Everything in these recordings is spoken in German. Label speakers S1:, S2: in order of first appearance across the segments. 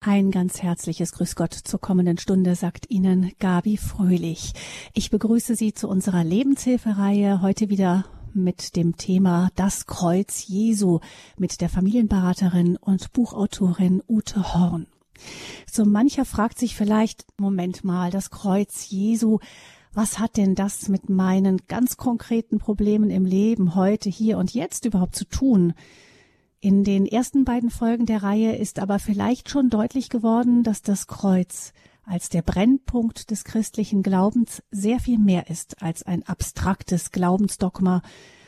S1: Ein ganz herzliches Grüß Gott zur kommenden Stunde, sagt Ihnen Gabi Fröhlich. Ich begrüße Sie zu unserer Lebenshilfereihe heute wieder mit dem Thema Das Kreuz Jesu mit der Familienberaterin und Buchautorin Ute Horn. So mancher fragt sich vielleicht, Moment mal, das Kreuz Jesu, was hat denn das mit meinen ganz konkreten Problemen im Leben heute, hier und jetzt überhaupt zu tun? In den ersten beiden Folgen der Reihe ist aber vielleicht schon deutlich geworden, dass das Kreuz als der Brennpunkt des christlichen Glaubens sehr viel mehr ist als ein abstraktes Glaubensdogma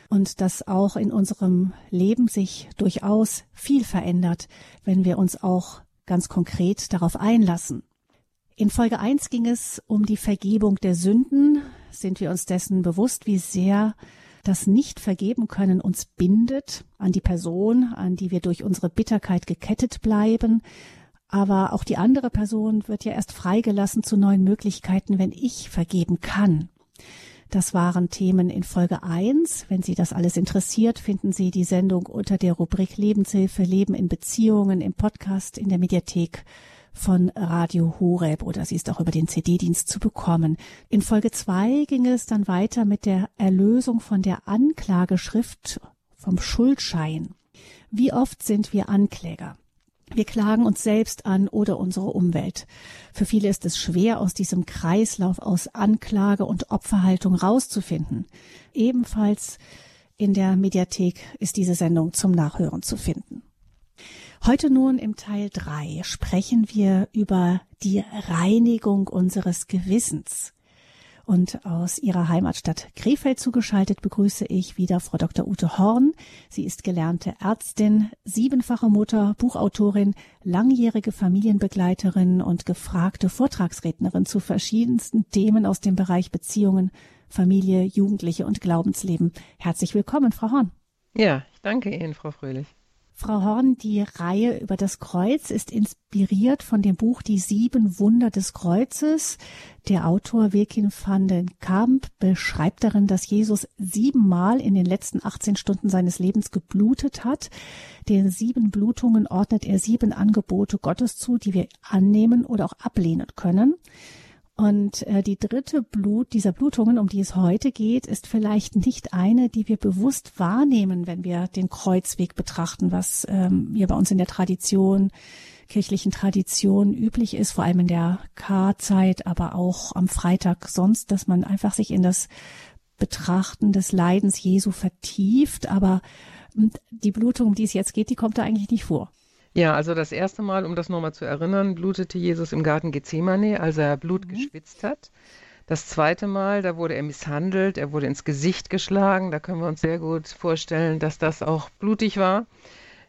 S1: und dass auch in unserem Leben sich durchaus viel verändert, wenn wir uns auch ganz konkret darauf einlassen. In Folge 1 ging es um die Vergebung der Sünden. Sind wir uns dessen bewusst, wie sehr das Nicht-Vergeben können uns bindet an die Person, an die wir durch unsere Bitterkeit gekettet bleiben. Aber auch die andere Person wird ja erst freigelassen zu neuen Möglichkeiten, wenn ich vergeben kann. Das waren Themen in Folge 1. Wenn Sie das alles interessiert, finden Sie die Sendung unter der Rubrik Lebenshilfe, Leben in Beziehungen im Podcast in der Mediathek von Radio Horeb oder sie ist auch über den CD-Dienst zu bekommen. In Folge zwei ging es dann weiter mit der Erlösung von der Anklageschrift vom Schuldschein. Wie oft sind wir Ankläger? Wir klagen uns selbst an oder unsere Umwelt. Für viele ist es schwer, aus diesem Kreislauf aus Anklage und Opferhaltung rauszufinden. Ebenfalls in der Mediathek ist diese Sendung zum Nachhören zu finden. Heute nun im Teil drei sprechen wir über die Reinigung unseres Gewissens. Und aus ihrer Heimatstadt Krefeld zugeschaltet begrüße ich wieder Frau Dr. Ute Horn. Sie ist gelernte Ärztin, siebenfache Mutter, Buchautorin, langjährige Familienbegleiterin und gefragte Vortragsrednerin zu verschiedensten Themen aus dem Bereich Beziehungen, Familie, Jugendliche und Glaubensleben. Herzlich willkommen, Frau Horn.
S2: Ja, ich danke Ihnen, Frau Fröhlich.
S1: Frau Horn, die Reihe über das Kreuz ist inspiriert von dem Buch Die sieben Wunder des Kreuzes. Der Autor Wilkin van den Kamp beschreibt darin, dass Jesus siebenmal in den letzten 18 Stunden seines Lebens geblutet hat. Den sieben Blutungen ordnet er sieben Angebote Gottes zu, die wir annehmen oder auch ablehnen können. Und äh, die dritte Blut dieser Blutungen, um die es heute geht, ist vielleicht nicht eine, die wir bewusst wahrnehmen, wenn wir den Kreuzweg betrachten, was ähm, hier bei uns in der Tradition, kirchlichen Tradition üblich ist, vor allem in der K-Zeit, aber auch am Freitag sonst, dass man einfach sich in das Betrachten des Leidens Jesu vertieft. Aber die Blutung, um die es jetzt geht, die kommt da eigentlich nicht vor.
S2: Ja, also das erste Mal, um das nochmal zu erinnern, blutete Jesus im Garten Gethsemane, als er Blut mhm. geschwitzt hat. Das zweite Mal, da wurde er misshandelt, er wurde ins Gesicht geschlagen. Da können wir uns sehr gut vorstellen, dass das auch blutig war.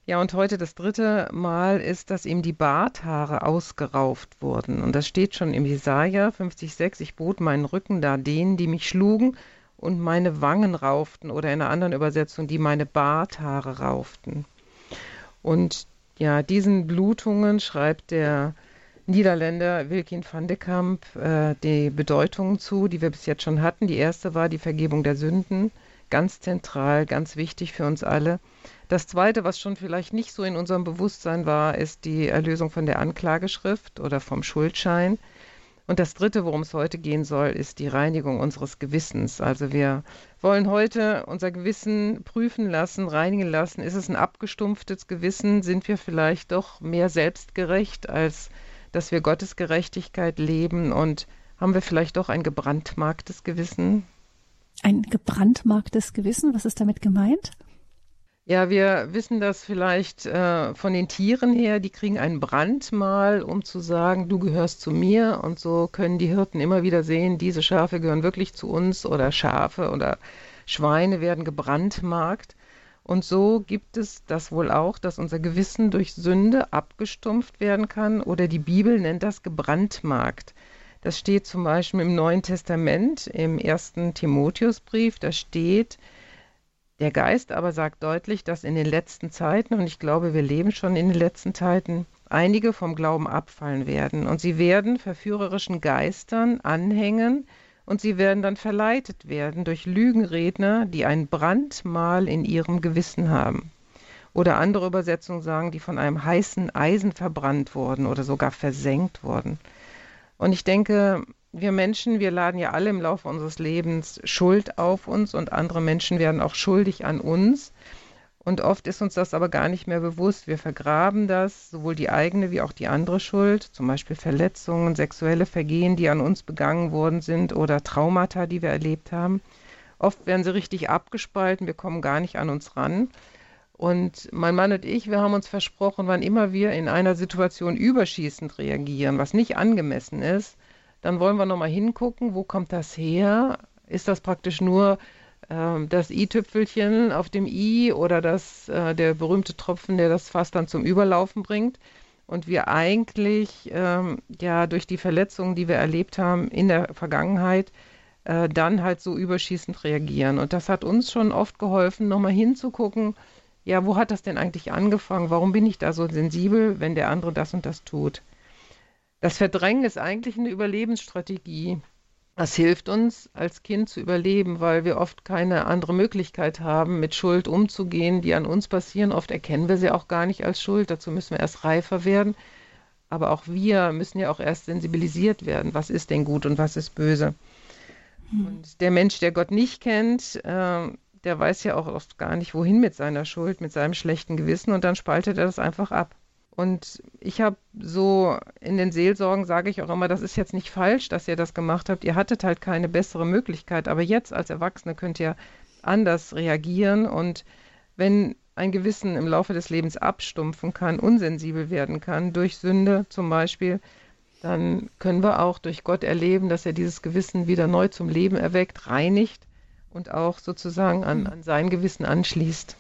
S2: Ja, und heute das dritte Mal ist, dass ihm die Barthaare ausgerauft wurden. Und das steht schon im Jesaja 50,6. Ich bot meinen Rücken da denen, die mich schlugen und meine Wangen rauften. Oder in einer anderen Übersetzung, die meine Barthaare rauften. Und ja, diesen Blutungen schreibt der Niederländer Wilkin van de Kamp äh, die Bedeutung zu, die wir bis jetzt schon hatten. Die erste war die Vergebung der Sünden, ganz zentral, ganz wichtig für uns alle. Das zweite, was schon vielleicht nicht so in unserem Bewusstsein war, ist die Erlösung von der Anklageschrift oder vom Schuldschein. Und das Dritte, worum es heute gehen soll, ist die Reinigung unseres Gewissens. Also wir wollen heute unser Gewissen prüfen lassen, reinigen lassen. Ist es ein abgestumpftes Gewissen? Sind wir vielleicht doch mehr selbstgerecht, als dass wir Gottes Gerechtigkeit leben? Und haben wir vielleicht doch ein gebrandmarktes Gewissen?
S1: Ein gebrandmarktes Gewissen? Was ist damit gemeint?
S2: Ja, wir wissen das vielleicht äh, von den Tieren her, die kriegen ein Brandmal, um zu sagen, du gehörst zu mir. Und so können die Hirten immer wieder sehen, diese Schafe gehören wirklich zu uns oder Schafe oder Schweine werden gebrandmarkt. Und so gibt es das wohl auch, dass unser Gewissen durch Sünde abgestumpft werden kann oder die Bibel nennt das gebrandmarkt. Das steht zum Beispiel im Neuen Testament, im ersten Timotheusbrief, da steht, der Geist aber sagt deutlich, dass in den letzten Zeiten, und ich glaube, wir leben schon in den letzten Zeiten, einige vom Glauben abfallen werden. Und sie werden verführerischen Geistern anhängen und sie werden dann verleitet werden durch Lügenredner, die ein Brandmal in ihrem Gewissen haben. Oder andere Übersetzungen sagen, die von einem heißen Eisen verbrannt wurden oder sogar versenkt wurden. Und ich denke, wir Menschen, wir laden ja alle im Laufe unseres Lebens Schuld auf uns und andere Menschen werden auch schuldig an uns. Und oft ist uns das aber gar nicht mehr bewusst. Wir vergraben das, sowohl die eigene wie auch die andere Schuld, zum Beispiel Verletzungen, sexuelle Vergehen, die an uns begangen worden sind oder Traumata, die wir erlebt haben. Oft werden sie richtig abgespalten, wir kommen gar nicht an uns ran. Und mein Mann und ich, wir haben uns versprochen, wann immer wir in einer Situation überschießend reagieren, was nicht angemessen ist, dann wollen wir nochmal hingucken, wo kommt das her? Ist das praktisch nur äh, das i-Tüpfelchen auf dem i oder das, äh, der berühmte Tropfen, der das Fass dann zum Überlaufen bringt? Und wir eigentlich ähm, ja durch die Verletzungen, die wir erlebt haben in der Vergangenheit, äh, dann halt so überschießend reagieren. Und das hat uns schon oft geholfen, nochmal hinzugucken, ja, wo hat das denn eigentlich angefangen? Warum bin ich da so sensibel, wenn der andere das und das tut? Das Verdrängen ist eigentlich eine Überlebensstrategie. Das hilft uns als Kind zu überleben, weil wir oft keine andere Möglichkeit haben, mit Schuld umzugehen, die an uns passieren. Oft erkennen wir sie auch gar nicht als Schuld. Dazu müssen wir erst reifer werden. Aber auch wir müssen ja auch erst sensibilisiert werden. Was ist denn gut und was ist böse? Hm. Und der Mensch, der Gott nicht kennt, äh, der weiß ja auch oft gar nicht, wohin mit seiner Schuld, mit seinem schlechten Gewissen. Und dann spaltet er das einfach ab. Und ich habe so in den Seelsorgen sage ich auch immer, das ist jetzt nicht falsch, dass ihr das gemacht habt. Ihr hattet halt keine bessere Möglichkeit. Aber jetzt als Erwachsene könnt ihr anders reagieren. Und wenn ein Gewissen im Laufe des Lebens abstumpfen kann, unsensibel werden kann, durch Sünde zum Beispiel, dann können wir auch durch Gott erleben, dass er dieses Gewissen wieder neu zum Leben erweckt, reinigt und auch sozusagen an, an sein Gewissen anschließt.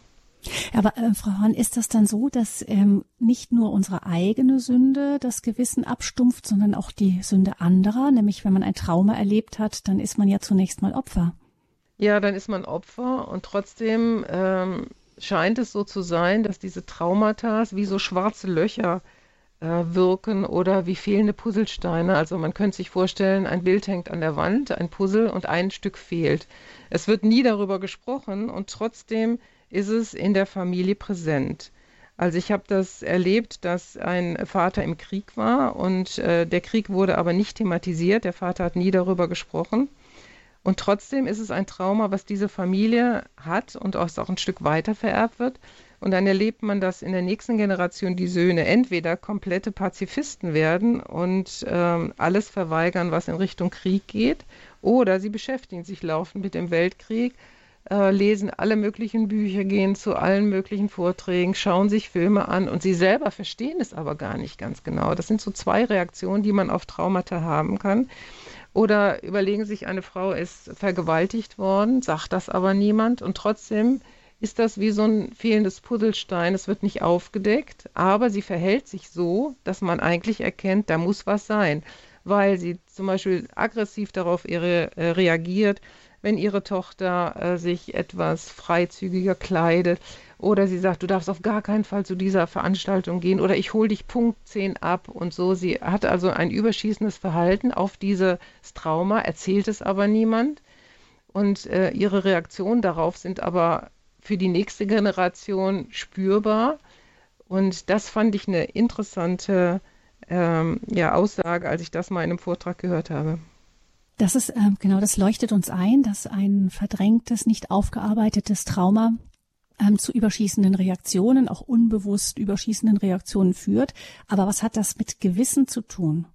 S1: Aber äh, Frau Hahn, ist das dann so, dass ähm, nicht nur unsere eigene Sünde das Gewissen abstumpft, sondern auch die Sünde anderer? Nämlich, wenn man ein Trauma erlebt hat, dann ist man ja zunächst mal Opfer.
S2: Ja, dann ist man Opfer und trotzdem ähm, scheint es so zu sein, dass diese Traumata wie so schwarze Löcher äh, wirken oder wie fehlende Puzzlesteine. Also man könnte sich vorstellen, ein Bild hängt an der Wand, ein Puzzle und ein Stück fehlt. Es wird nie darüber gesprochen und trotzdem ist es in der Familie präsent. Also ich habe das erlebt, dass ein Vater im Krieg war und äh, der Krieg wurde aber nicht thematisiert. Der Vater hat nie darüber gesprochen. Und trotzdem ist es ein Trauma, was diese Familie hat und auch ein Stück weiter vererbt wird. Und dann erlebt man, dass in der nächsten Generation die Söhne entweder komplette Pazifisten werden und ähm, alles verweigern, was in Richtung Krieg geht, oder sie beschäftigen sich laufend mit dem Weltkrieg äh, lesen alle möglichen Bücher, gehen zu allen möglichen Vorträgen, schauen sich Filme an und sie selber verstehen es aber gar nicht ganz genau. Das sind so zwei Reaktionen, die man auf Traumata haben kann. Oder überlegen sich, eine Frau ist vergewaltigt worden, sagt das aber niemand und trotzdem ist das wie so ein fehlendes Puzzlestein. Es wird nicht aufgedeckt, aber sie verhält sich so, dass man eigentlich erkennt, da muss was sein, weil sie zum Beispiel aggressiv darauf äh, reagiert, wenn ihre Tochter äh, sich etwas freizügiger kleidet oder sie sagt, du darfst auf gar keinen Fall zu dieser Veranstaltung gehen oder ich hole dich Punkt 10 ab und so. Sie hat also ein überschießendes Verhalten auf dieses Trauma, erzählt es aber niemand und äh, ihre Reaktionen darauf sind aber für die nächste Generation spürbar und das fand ich eine interessante ähm, ja, Aussage, als ich das mal in einem Vortrag gehört habe.
S1: Das ist ähm, genau, das leuchtet uns ein, dass ein verdrängtes, nicht aufgearbeitetes Trauma ähm, zu überschießenden Reaktionen, auch unbewusst überschießenden Reaktionen führt. Aber was hat das mit Gewissen zu tun?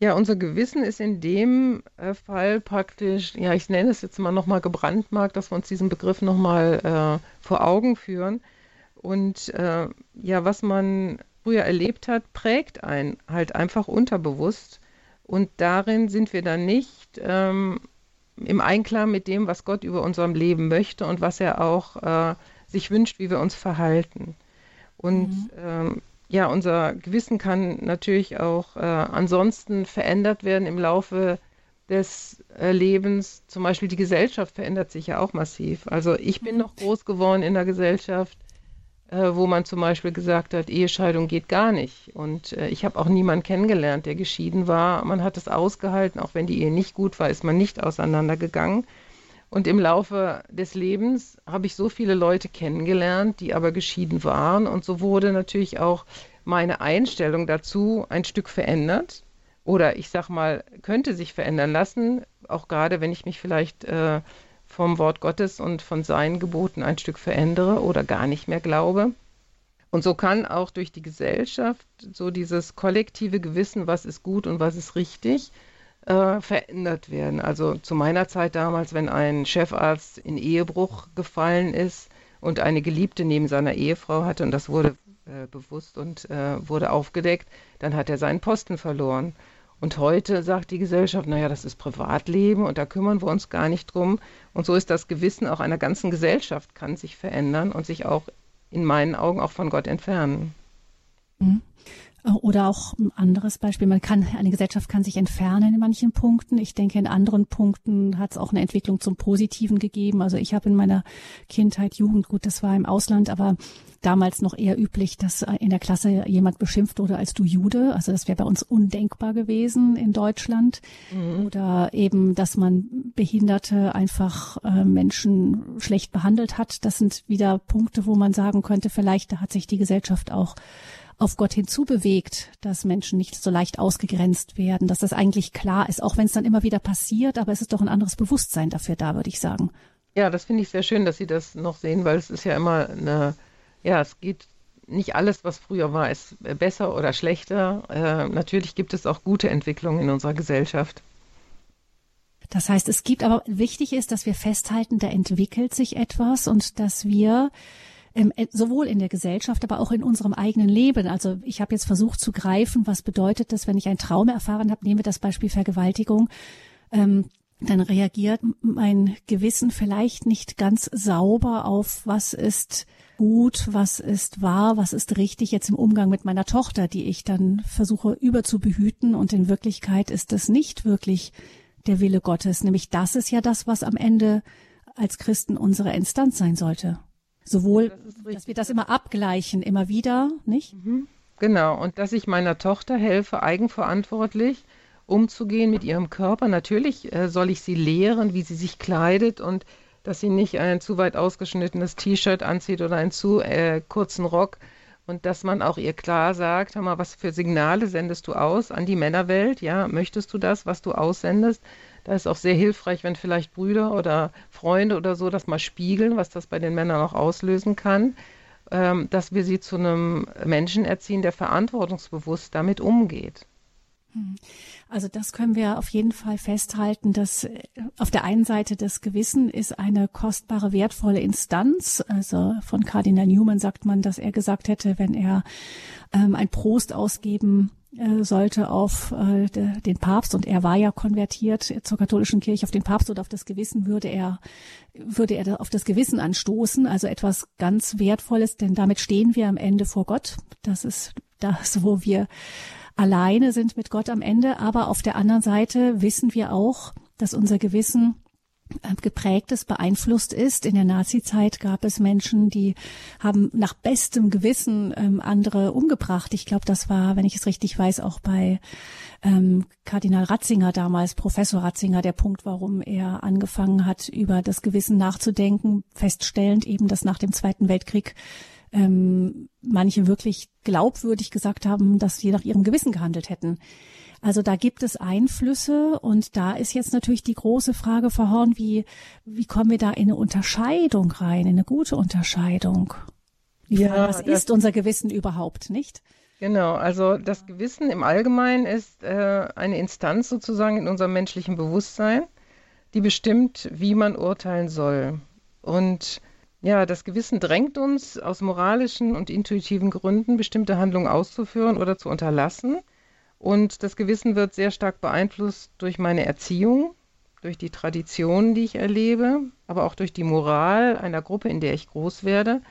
S2: Ja, unser Gewissen ist in dem äh, Fall praktisch, ja, ich nenne es jetzt mal nochmal gebrandmarkt, dass wir uns diesen Begriff nochmal äh, vor Augen führen. Und äh, ja, was man früher erlebt hat, prägt einen halt einfach unterbewusst. Und darin sind wir dann nicht ähm, im Einklang mit dem, was Gott über unserem Leben möchte und was er auch äh, sich wünscht, wie wir uns verhalten. Und mhm. ähm, ja, unser Gewissen kann natürlich auch äh, ansonsten verändert werden im Laufe des äh, Lebens. Zum Beispiel die Gesellschaft verändert sich ja auch massiv. Also ich bin mhm. noch groß geworden in der Gesellschaft, äh, wo man zum Beispiel gesagt hat, Ehescheidung geht gar nicht. Und äh, ich habe auch niemanden kennengelernt, der geschieden war. Man hat es ausgehalten, auch wenn die Ehe nicht gut war, ist man nicht auseinandergegangen. Und im Laufe des Lebens habe ich so viele Leute kennengelernt, die aber geschieden waren. Und so wurde natürlich auch meine Einstellung dazu ein Stück verändert. Oder ich sag mal, könnte sich verändern lassen, auch gerade wenn ich mich vielleicht äh, vom Wort Gottes und von seinen Geboten ein Stück verändere oder gar nicht mehr glaube. Und so kann auch durch die Gesellschaft so dieses kollektive Gewissen, was ist gut und was ist richtig, äh, verändert werden. Also zu meiner Zeit damals, wenn ein Chefarzt in Ehebruch gefallen ist und eine Geliebte neben seiner Ehefrau hatte und das wurde äh, bewusst und äh, wurde aufgedeckt, dann hat er seinen Posten verloren. Und heute sagt die Gesellschaft, naja, das ist Privatleben und da kümmern wir uns gar nicht drum. Und so ist das Gewissen auch einer ganzen Gesellschaft kann sich verändern und sich auch in meinen Augen auch von Gott entfernen.
S1: Mhm. Oder auch ein anderes Beispiel. Man kann, eine Gesellschaft kann sich entfernen in manchen Punkten. Ich denke, in anderen Punkten hat es auch eine Entwicklung zum Positiven gegeben. Also ich habe in meiner Kindheit, Jugend, gut, das war im Ausland, aber damals noch eher üblich, dass in der Klasse jemand beschimpft wurde als du Jude. Also das wäre bei uns undenkbar gewesen in Deutschland. Mhm. Oder eben, dass man Behinderte einfach äh, Menschen schlecht behandelt hat. Das sind wieder Punkte, wo man sagen könnte, vielleicht da hat sich die Gesellschaft auch auf Gott hinzubewegt, dass Menschen nicht so leicht ausgegrenzt werden, dass das eigentlich klar ist, auch wenn es dann immer wieder passiert, aber es ist doch ein anderes Bewusstsein dafür da, würde ich sagen.
S2: Ja, das finde ich sehr schön, dass Sie das noch sehen, weil es ist ja immer eine, ja, es geht nicht alles, was früher war, ist besser oder schlechter. Äh, natürlich gibt es auch gute Entwicklungen in unserer Gesellschaft.
S1: Das heißt, es gibt aber wichtig ist, dass wir festhalten, da entwickelt sich etwas und dass wir ähm, äh, sowohl in der Gesellschaft, aber auch in unserem eigenen Leben. Also ich habe jetzt versucht zu greifen, was bedeutet das, wenn ich einen Traum erfahren habe, nehmen wir das Beispiel Vergewaltigung. Ähm, dann reagiert mein Gewissen vielleicht nicht ganz sauber auf, was ist gut, was ist wahr, was ist richtig jetzt im Umgang mit meiner Tochter, die ich dann versuche überzubehüten und in Wirklichkeit ist das nicht wirklich der Wille Gottes, nämlich das ist ja das, was am Ende als Christen unsere Instanz sein sollte. Sowohl, das dass wir das immer abgleichen, immer wieder, nicht? Mhm.
S2: Genau, und dass ich meiner Tochter helfe, eigenverantwortlich umzugehen mit ihrem Körper. Natürlich äh, soll ich sie lehren, wie sie sich kleidet und dass sie nicht ein zu weit ausgeschnittenes T-Shirt anzieht oder einen zu äh, kurzen Rock. Und dass man auch ihr klar sagt, hör mal, was für Signale sendest du aus an die Männerwelt? Ja, möchtest du das, was du aussendest? Da ist auch sehr hilfreich, wenn vielleicht Brüder oder Freunde oder so das mal spiegeln, was das bei den Männern auch auslösen kann, ähm, dass wir sie zu einem Menschen erziehen, der verantwortungsbewusst damit umgeht.
S1: Hm. Also das können wir auf jeden Fall festhalten, dass äh, auf der einen Seite das Gewissen ist eine kostbare, wertvolle Instanz. Also von Kardinal Newman sagt man, dass er gesagt hätte, wenn er ähm, ein Prost ausgeben sollte auf äh, de, den Papst und er war ja konvertiert zur katholischen Kirche auf den Papst oder auf das Gewissen würde er würde er auf das Gewissen anstoßen, also etwas ganz wertvolles, denn damit stehen wir am Ende vor Gott. Das ist das, wo wir alleine sind mit Gott am Ende, aber auf der anderen Seite wissen wir auch, dass unser Gewissen äh, geprägtes, beeinflusst ist. In der Nazizeit gab es Menschen, die haben nach bestem Gewissen ähm, andere umgebracht. Ich glaube, das war, wenn ich es richtig weiß, auch bei ähm, Kardinal Ratzinger damals, Professor Ratzinger, der Punkt, warum er angefangen hat, über das Gewissen nachzudenken, feststellend eben, dass nach dem Zweiten Weltkrieg ähm, manche wirklich glaubwürdig gesagt haben, dass sie nach ihrem Gewissen gehandelt hätten. Also da gibt es Einflüsse und da ist jetzt natürlich die große Frage, Frau Horn, wie, wie kommen wir da in eine Unterscheidung rein, in eine gute Unterscheidung? Die ja, Frage, was ist unser Gewissen überhaupt, nicht?
S2: Genau, also das Gewissen im Allgemeinen ist äh, eine Instanz sozusagen in unserem menschlichen Bewusstsein, die bestimmt, wie man urteilen soll. Und ja, das Gewissen drängt uns aus moralischen und intuitiven Gründen, bestimmte Handlungen auszuführen oder zu unterlassen. Und das Gewissen wird sehr stark beeinflusst durch meine Erziehung, durch die Traditionen, die ich erlebe, aber auch durch die Moral einer Gruppe, in der ich groß werde,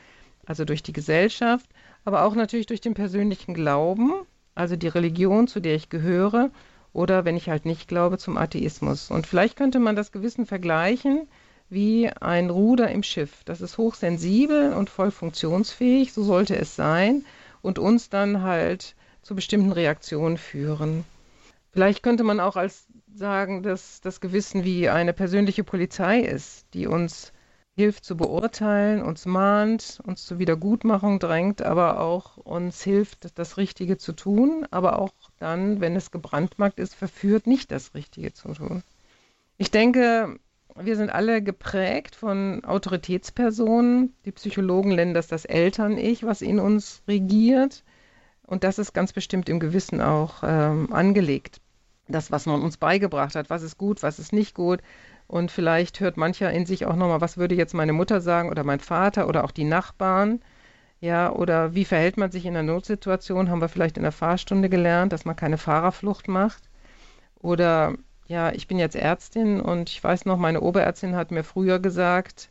S2: also durch die Gesellschaft, aber auch natürlich durch den persönlichen Glauben, also die Religion, zu der ich gehöre, oder wenn ich halt nicht glaube, zum Atheismus. Und vielleicht könnte man das Gewissen vergleichen wie ein Ruder im Schiff. Das ist hochsensibel und voll funktionsfähig, so sollte es sein, und uns dann halt zu bestimmten Reaktionen führen. Vielleicht könnte man auch als sagen, dass das Gewissen wie eine persönliche Polizei ist, die uns hilft zu beurteilen, uns mahnt, uns zur Wiedergutmachung drängt, aber auch uns hilft, das Richtige zu tun, aber auch dann, wenn es gebrandmarkt ist, verführt, nicht das Richtige zu tun. Ich denke, wir sind alle geprägt von Autoritätspersonen. Die Psychologen nennen das das Eltern-Ich, was in uns regiert. Und das ist ganz bestimmt im Gewissen auch ähm, angelegt. Das, was man uns beigebracht hat, was ist gut, was ist nicht gut, und vielleicht hört mancher in sich auch nochmal, was würde jetzt meine Mutter sagen oder mein Vater oder auch die Nachbarn. Ja, oder wie verhält man sich in einer Notsituation? Haben wir vielleicht in der Fahrstunde gelernt, dass man keine Fahrerflucht macht? Oder ja, ich bin jetzt Ärztin und ich weiß noch, meine Oberärztin hat mir früher gesagt,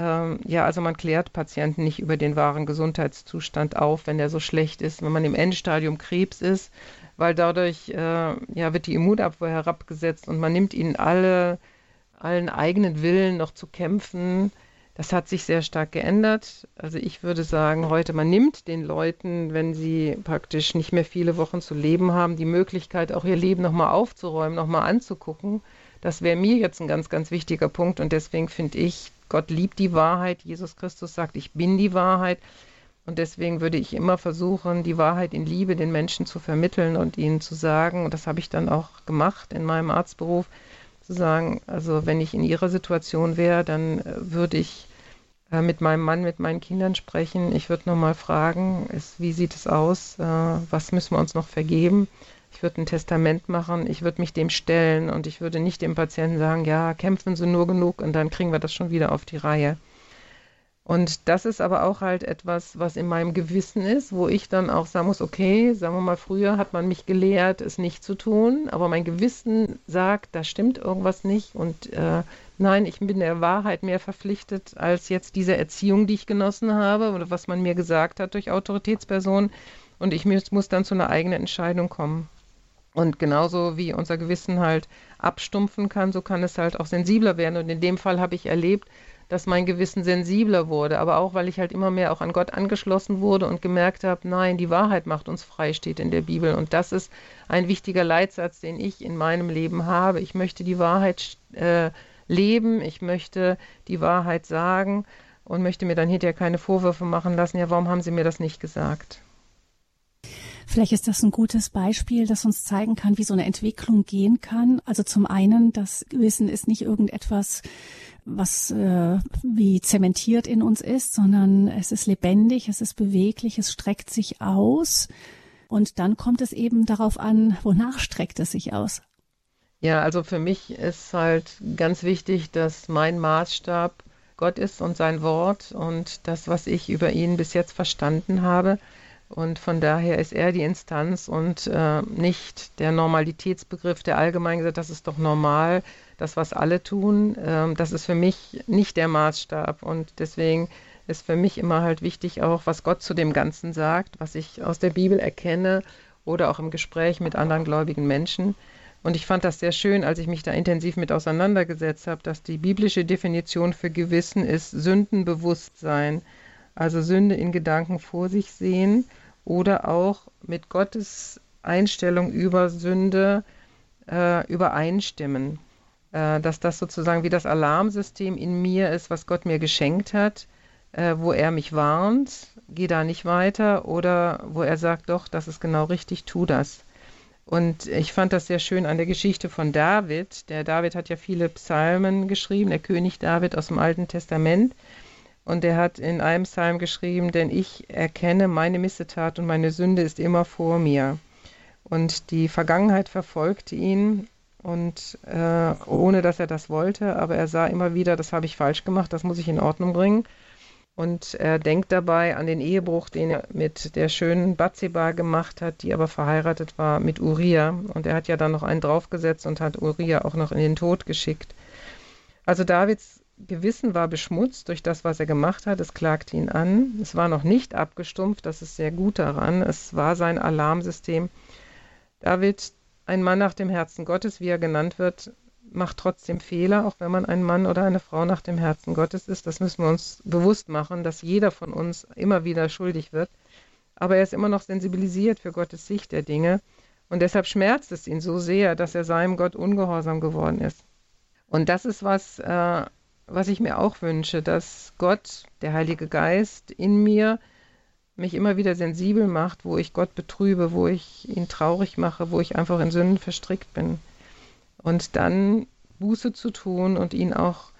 S2: ähm, ja, also man klärt Patienten nicht über den wahren Gesundheitszustand auf, wenn der so schlecht ist, wenn man im Endstadium Krebs ist, weil dadurch äh, ja, wird die Immunabwehr herabgesetzt und man nimmt ihnen alle allen eigenen Willen noch zu kämpfen, das hat sich sehr stark geändert. Also ich würde sagen, heute man nimmt den Leuten, wenn sie praktisch nicht mehr viele Wochen zu leben haben, die Möglichkeit, auch ihr Leben nochmal aufzuräumen, nochmal anzugucken. Das wäre mir jetzt ein ganz, ganz wichtiger Punkt und deswegen finde ich, Gott liebt die Wahrheit. Jesus Christus sagt, ich bin die Wahrheit. Und deswegen würde ich immer versuchen, die Wahrheit in Liebe den Menschen zu vermitteln und ihnen zu sagen, und das habe ich dann auch gemacht in meinem Arztberuf, zu sagen, also wenn ich in ihrer Situation wäre, dann äh, würde ich äh, mit meinem Mann, mit meinen Kindern sprechen. Ich würde nochmal fragen, ist, wie sieht es aus? Äh, was müssen wir uns noch vergeben? Ich würde ein Testament machen, ich würde mich dem stellen und ich würde nicht dem Patienten sagen, ja, kämpfen Sie nur genug und dann kriegen wir das schon wieder auf die Reihe. Und das ist aber auch halt etwas, was in meinem Gewissen ist, wo ich dann auch sagen muss, okay, sagen wir mal, früher hat man mich gelehrt, es nicht zu tun, aber mein Gewissen sagt, da stimmt irgendwas nicht und äh, nein, ich bin der Wahrheit mehr verpflichtet als jetzt diese Erziehung, die ich genossen habe oder was man mir gesagt hat durch Autoritätspersonen und ich muss dann zu einer eigenen Entscheidung kommen. Und genauso wie unser Gewissen halt abstumpfen kann, so kann es halt auch sensibler werden. Und in dem Fall habe ich erlebt, dass mein Gewissen sensibler wurde, aber auch, weil ich halt immer mehr auch an Gott angeschlossen wurde und gemerkt habe, nein, die Wahrheit macht uns frei, steht in der Bibel. Und das ist ein wichtiger Leitsatz, den ich in meinem Leben habe. Ich möchte die Wahrheit äh, leben, ich möchte die Wahrheit sagen und möchte mir dann hinterher keine Vorwürfe machen lassen, ja, warum haben Sie mir das nicht gesagt?
S1: Vielleicht ist das ein gutes Beispiel, das uns zeigen kann, wie so eine Entwicklung gehen kann. Also zum einen, das Wissen ist nicht irgendetwas, was äh, wie zementiert in uns ist, sondern es ist lebendig, es ist beweglich, es streckt sich aus. Und dann kommt es eben darauf an, wonach streckt es sich aus.
S2: Ja, also für mich ist halt ganz wichtig, dass mein Maßstab Gott ist und sein Wort und das, was ich über ihn bis jetzt verstanden habe. Und von daher ist er die Instanz und äh, nicht der Normalitätsbegriff, der allgemein gesagt, das ist doch normal, das, was alle tun. Ähm, das ist für mich nicht der Maßstab. Und deswegen ist für mich immer halt wichtig auch, was Gott zu dem Ganzen sagt, was ich aus der Bibel erkenne oder auch im Gespräch mit anderen gläubigen Menschen. Und ich fand das sehr schön, als ich mich da intensiv mit auseinandergesetzt habe, dass die biblische Definition für Gewissen ist Sündenbewusstsein. Also Sünde in Gedanken vor sich sehen oder auch mit Gottes Einstellung über Sünde äh, übereinstimmen. Äh, dass das sozusagen wie das Alarmsystem in mir ist, was Gott mir geschenkt hat, äh, wo er mich warnt, geh da nicht weiter, oder wo er sagt, doch, das ist genau richtig, tu das. Und ich fand das sehr schön an der Geschichte von David. Der David hat ja viele Psalmen geschrieben, der König David aus dem Alten Testament. Und er hat in einem Psalm geschrieben, denn ich erkenne meine Missetat und meine Sünde ist immer vor mir. Und die Vergangenheit verfolgte ihn und äh, ohne dass er das wollte, aber er sah immer wieder, das habe ich falsch gemacht, das muss ich in Ordnung bringen. Und er denkt dabei an den Ehebruch, den er mit der schönen Bathseba gemacht hat, die aber verheiratet war mit Uriah. Und er hat ja dann noch einen draufgesetzt und hat Uriah auch noch in den Tod geschickt. Also Davids Gewissen war beschmutzt durch das, was er gemacht hat. Es klagte ihn an. Es war noch nicht abgestumpft, das ist sehr gut daran. Es war sein Alarmsystem. David, ein Mann nach dem Herzen Gottes, wie er genannt wird, macht trotzdem Fehler, auch wenn man ein Mann oder eine Frau nach dem Herzen Gottes ist. Das müssen wir uns bewusst machen, dass jeder von uns immer wieder schuldig wird. Aber er ist immer noch sensibilisiert für Gottes Sicht der Dinge Und deshalb schmerzt es ihn so sehr, dass er seinem Gott ungehorsam geworden ist. Und das ist was, äh, was ich mir auch wünsche, dass Gott, der Heilige Geist, in mir mich immer wieder sensibel macht, wo ich Gott betrübe, wo ich ihn traurig mache, wo ich einfach in Sünden verstrickt bin. Und dann Buße zu tun und ihn auch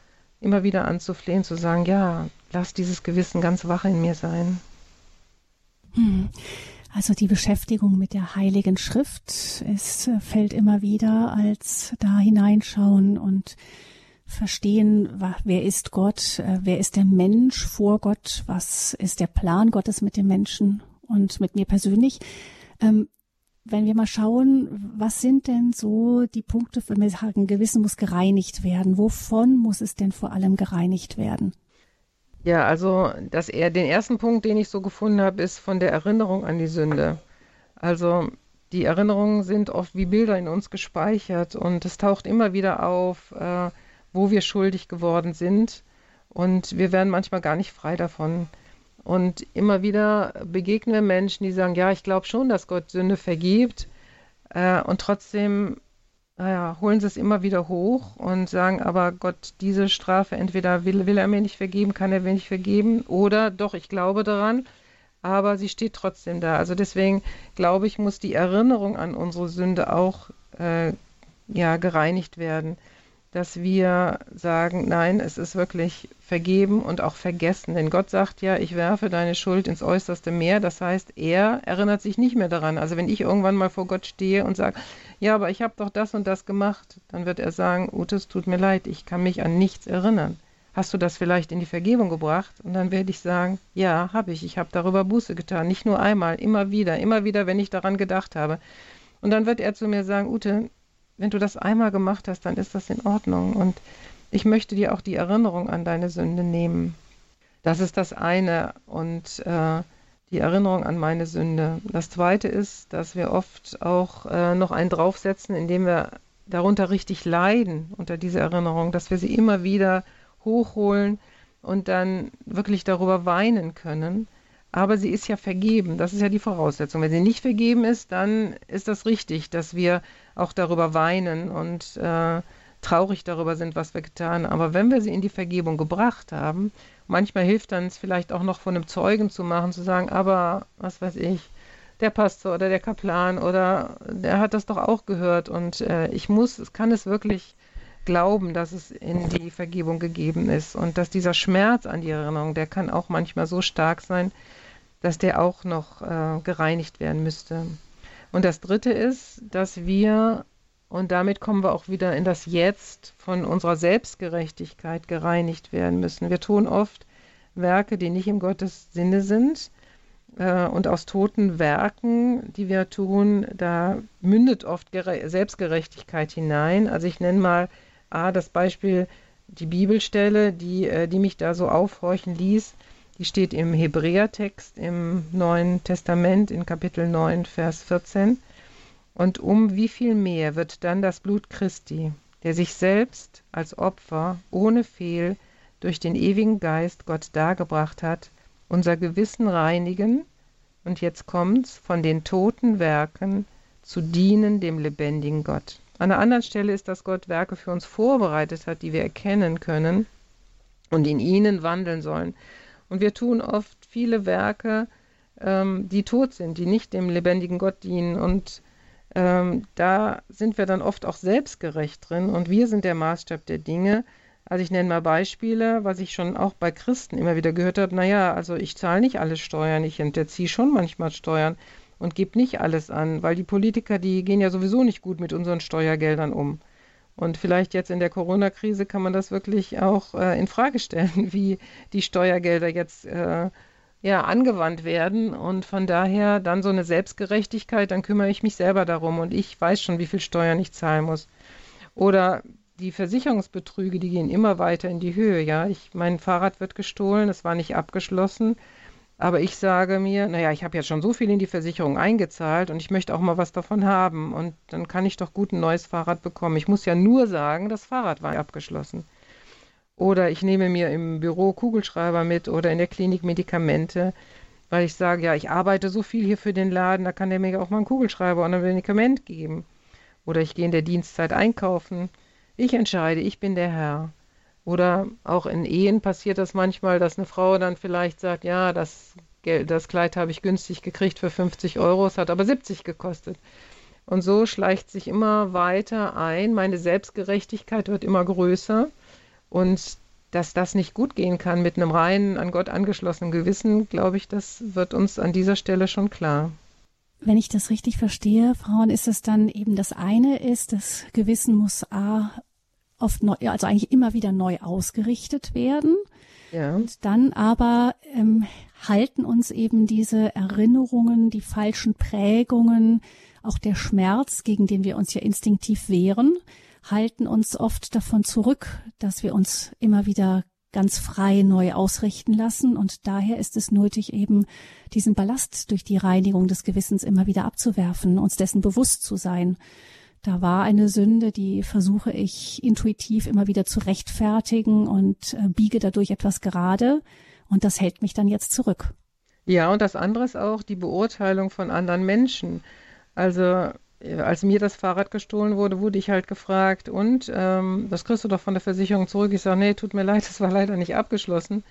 S2: immer wieder anzuflehen, zu sagen, ja, lass dieses Gewissen ganz wach in mir sein.
S1: Hm. Also die Beschäftigung mit der Heiligen Schrift es fällt immer wieder als da hineinschauen und verstehen, wer ist Gott, äh, wer ist der Mensch vor Gott, was ist der Plan Gottes mit dem Menschen und mit mir persönlich. Ähm, wenn wir mal schauen, was sind denn so die Punkte, wenn wir sagen, Gewissen muss gereinigt werden, wovon muss es denn vor allem gereinigt werden?
S2: Ja, also das, den ersten Punkt, den ich so gefunden habe, ist von der Erinnerung an die Sünde. Also die Erinnerungen sind oft wie Bilder in uns gespeichert und es taucht immer wieder auf, äh, wo wir schuldig geworden sind und wir werden manchmal gar nicht frei davon. Und immer wieder begegnen wir Menschen, die sagen, ja, ich glaube schon, dass Gott Sünde vergibt äh, und trotzdem naja, holen sie es immer wieder hoch und sagen, aber Gott, diese Strafe, entweder will, will er mir nicht vergeben, kann er mir nicht vergeben, oder doch, ich glaube daran, aber sie steht trotzdem da. Also deswegen glaube ich, muss die Erinnerung an unsere Sünde auch äh, ja, gereinigt werden dass wir sagen, nein, es ist wirklich vergeben und auch vergessen. Denn Gott sagt ja, ich werfe deine Schuld ins äußerste Meer. Das heißt, er erinnert sich nicht mehr daran. Also wenn ich irgendwann mal vor Gott stehe und sage, ja, aber ich habe doch das und das gemacht, dann wird er sagen, Ute, es tut mir leid, ich kann mich an nichts erinnern. Hast du das vielleicht in die Vergebung gebracht? Und dann werde ich sagen, ja, habe ich. Ich habe darüber Buße getan. Nicht nur einmal, immer wieder, immer wieder, wenn ich daran gedacht habe. Und dann wird er zu mir sagen, Ute, wenn du das einmal gemacht hast, dann ist das in Ordnung. Und ich möchte dir auch die Erinnerung an deine Sünde nehmen. Das ist das eine. Und äh, die Erinnerung an meine Sünde. Das zweite ist, dass wir oft auch äh, noch einen draufsetzen, indem wir darunter richtig leiden, unter dieser Erinnerung, dass wir sie immer wieder hochholen und dann wirklich darüber weinen können aber sie ist ja vergeben. Das ist ja die Voraussetzung. Wenn sie nicht vergeben ist, dann ist das richtig, dass wir auch darüber weinen und äh, traurig darüber sind, was wir getan haben. Aber wenn wir sie in die Vergebung gebracht haben, manchmal hilft dann es vielleicht auch noch von einem Zeugen zu machen, zu sagen, aber was weiß ich, der Pastor oder der Kaplan oder der hat das doch auch gehört und äh, ich muss, es kann es wirklich glauben, dass es in die Vergebung gegeben ist und dass dieser Schmerz an die Erinnerung, der kann auch manchmal so stark sein, dass der auch noch äh, gereinigt werden müsste. Und das Dritte ist, dass wir, und damit kommen wir auch wieder in das Jetzt von unserer Selbstgerechtigkeit gereinigt werden müssen. Wir tun oft Werke, die nicht im Gottes Sinne sind. Äh, und aus toten Werken, die wir tun, da mündet oft Gere Selbstgerechtigkeit hinein. Also ich nenne mal A, das Beispiel, die Bibelstelle, die, äh, die mich da so aufhorchen ließ. Die steht im Hebräertext im Neuen Testament in Kapitel 9, Vers 14. Und um wie viel mehr wird dann das Blut Christi, der sich selbst als Opfer ohne Fehl durch den ewigen Geist Gott dargebracht hat, unser Gewissen reinigen und jetzt kommt's von den toten Werken zu dienen dem lebendigen Gott. An einer anderen Stelle ist, dass Gott Werke für uns vorbereitet hat, die wir erkennen können und in ihnen wandeln sollen. Und wir tun oft viele Werke, ähm, die tot sind, die nicht dem lebendigen Gott dienen. Und ähm, da sind wir dann oft auch selbstgerecht drin und wir sind der Maßstab der Dinge. Also ich nenne mal Beispiele, was ich schon auch bei Christen immer wieder gehört habe. Naja, also ich zahle nicht alle Steuern, ich enterziehe schon manchmal Steuern und gebe nicht alles an, weil die Politiker, die gehen ja sowieso nicht gut mit unseren Steuergeldern um. Und vielleicht jetzt in der Corona-Krise kann man das wirklich auch äh, in Frage stellen, wie die Steuergelder jetzt äh, ja, angewandt werden. Und von daher dann so eine Selbstgerechtigkeit, dann kümmere ich mich selber darum und ich weiß schon, wie viel Steuern ich zahlen muss. Oder die Versicherungsbetrüge, die gehen immer weiter in die Höhe. Ja, ich, mein Fahrrad wird gestohlen, es war nicht abgeschlossen. Aber ich sage mir, naja, ich habe jetzt schon so viel in die Versicherung eingezahlt und ich möchte auch mal was davon haben. Und dann kann ich doch gut ein neues Fahrrad bekommen. Ich muss ja nur sagen, das Fahrrad war abgeschlossen. Oder ich nehme mir im Büro Kugelschreiber mit oder in der Klinik Medikamente. weil ich sage, ja, ich arbeite so viel hier für den Laden, da kann der mir auch mal einen Kugelschreiber und ein Medikament geben. Oder ich gehe in der Dienstzeit einkaufen. Ich entscheide, ich bin der Herr. Oder auch in Ehen passiert das manchmal, dass eine Frau dann vielleicht sagt, ja, das, das Kleid habe ich günstig gekriegt für 50 Euro, es hat aber 70 gekostet. Und so schleicht sich immer weiter ein. Meine Selbstgerechtigkeit wird immer größer. Und dass das nicht gut gehen kann mit einem reinen, an Gott angeschlossenen Gewissen, glaube ich, das wird uns an dieser Stelle schon klar.
S1: Wenn ich das richtig verstehe, Frauen, ist es dann eben das eine ist, das Gewissen muss A oft neu, also eigentlich immer wieder neu ausgerichtet werden. Ja. Und dann aber ähm, halten uns eben diese Erinnerungen, die falschen Prägungen, auch der Schmerz, gegen den wir uns ja instinktiv wehren, halten uns oft davon zurück, dass wir uns immer wieder ganz frei neu ausrichten lassen. Und daher ist es nötig, eben diesen Ballast durch die Reinigung des Gewissens immer wieder abzuwerfen, uns dessen bewusst zu sein. Da war eine Sünde, die versuche ich intuitiv immer wieder zu rechtfertigen und äh, biege dadurch etwas gerade. Und das hält mich dann jetzt zurück.
S2: Ja, und das andere ist auch die Beurteilung von anderen Menschen. Also als mir das Fahrrad gestohlen wurde, wurde ich halt gefragt, und ähm, das kriegst du doch von der Versicherung zurück. Ich sage, nee, tut mir leid, das war leider nicht abgeschlossen.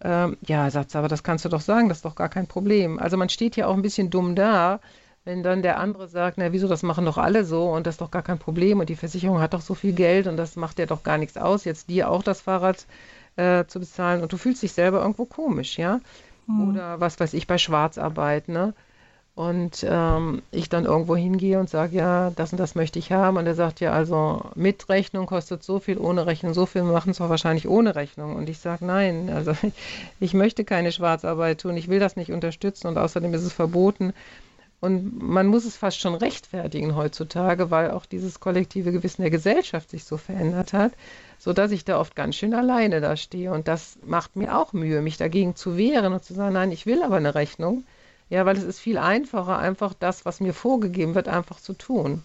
S2: Ähm, ja, sagt aber das kannst du doch sagen, das ist doch gar kein Problem. Also man steht ja auch ein bisschen dumm da, wenn dann der andere sagt, na wieso, das machen doch alle so und das ist doch gar kein Problem und die Versicherung hat doch so viel Geld und das macht ja doch gar nichts aus, jetzt dir auch das Fahrrad äh, zu bezahlen und du fühlst dich selber irgendwo komisch, ja. Mhm. Oder was weiß ich, bei Schwarzarbeit, ne? und ähm, ich dann irgendwo hingehe und sage, ja, das und das möchte ich haben. Und er sagt, ja, also mit Rechnung kostet so viel, ohne Rechnung so viel, wir machen es auch wahrscheinlich ohne Rechnung. Und ich sage, nein, also ich möchte keine Schwarzarbeit tun, ich will das nicht unterstützen und außerdem ist es verboten. Und man muss es fast schon rechtfertigen heutzutage, weil auch dieses kollektive Gewissen der Gesellschaft sich so verändert hat, sodass ich da oft ganz schön alleine da stehe. Und das macht mir auch Mühe, mich dagegen zu wehren und zu sagen, nein, ich will aber eine Rechnung ja, weil es ist viel einfacher, einfach das, was mir vorgegeben wird, einfach zu tun.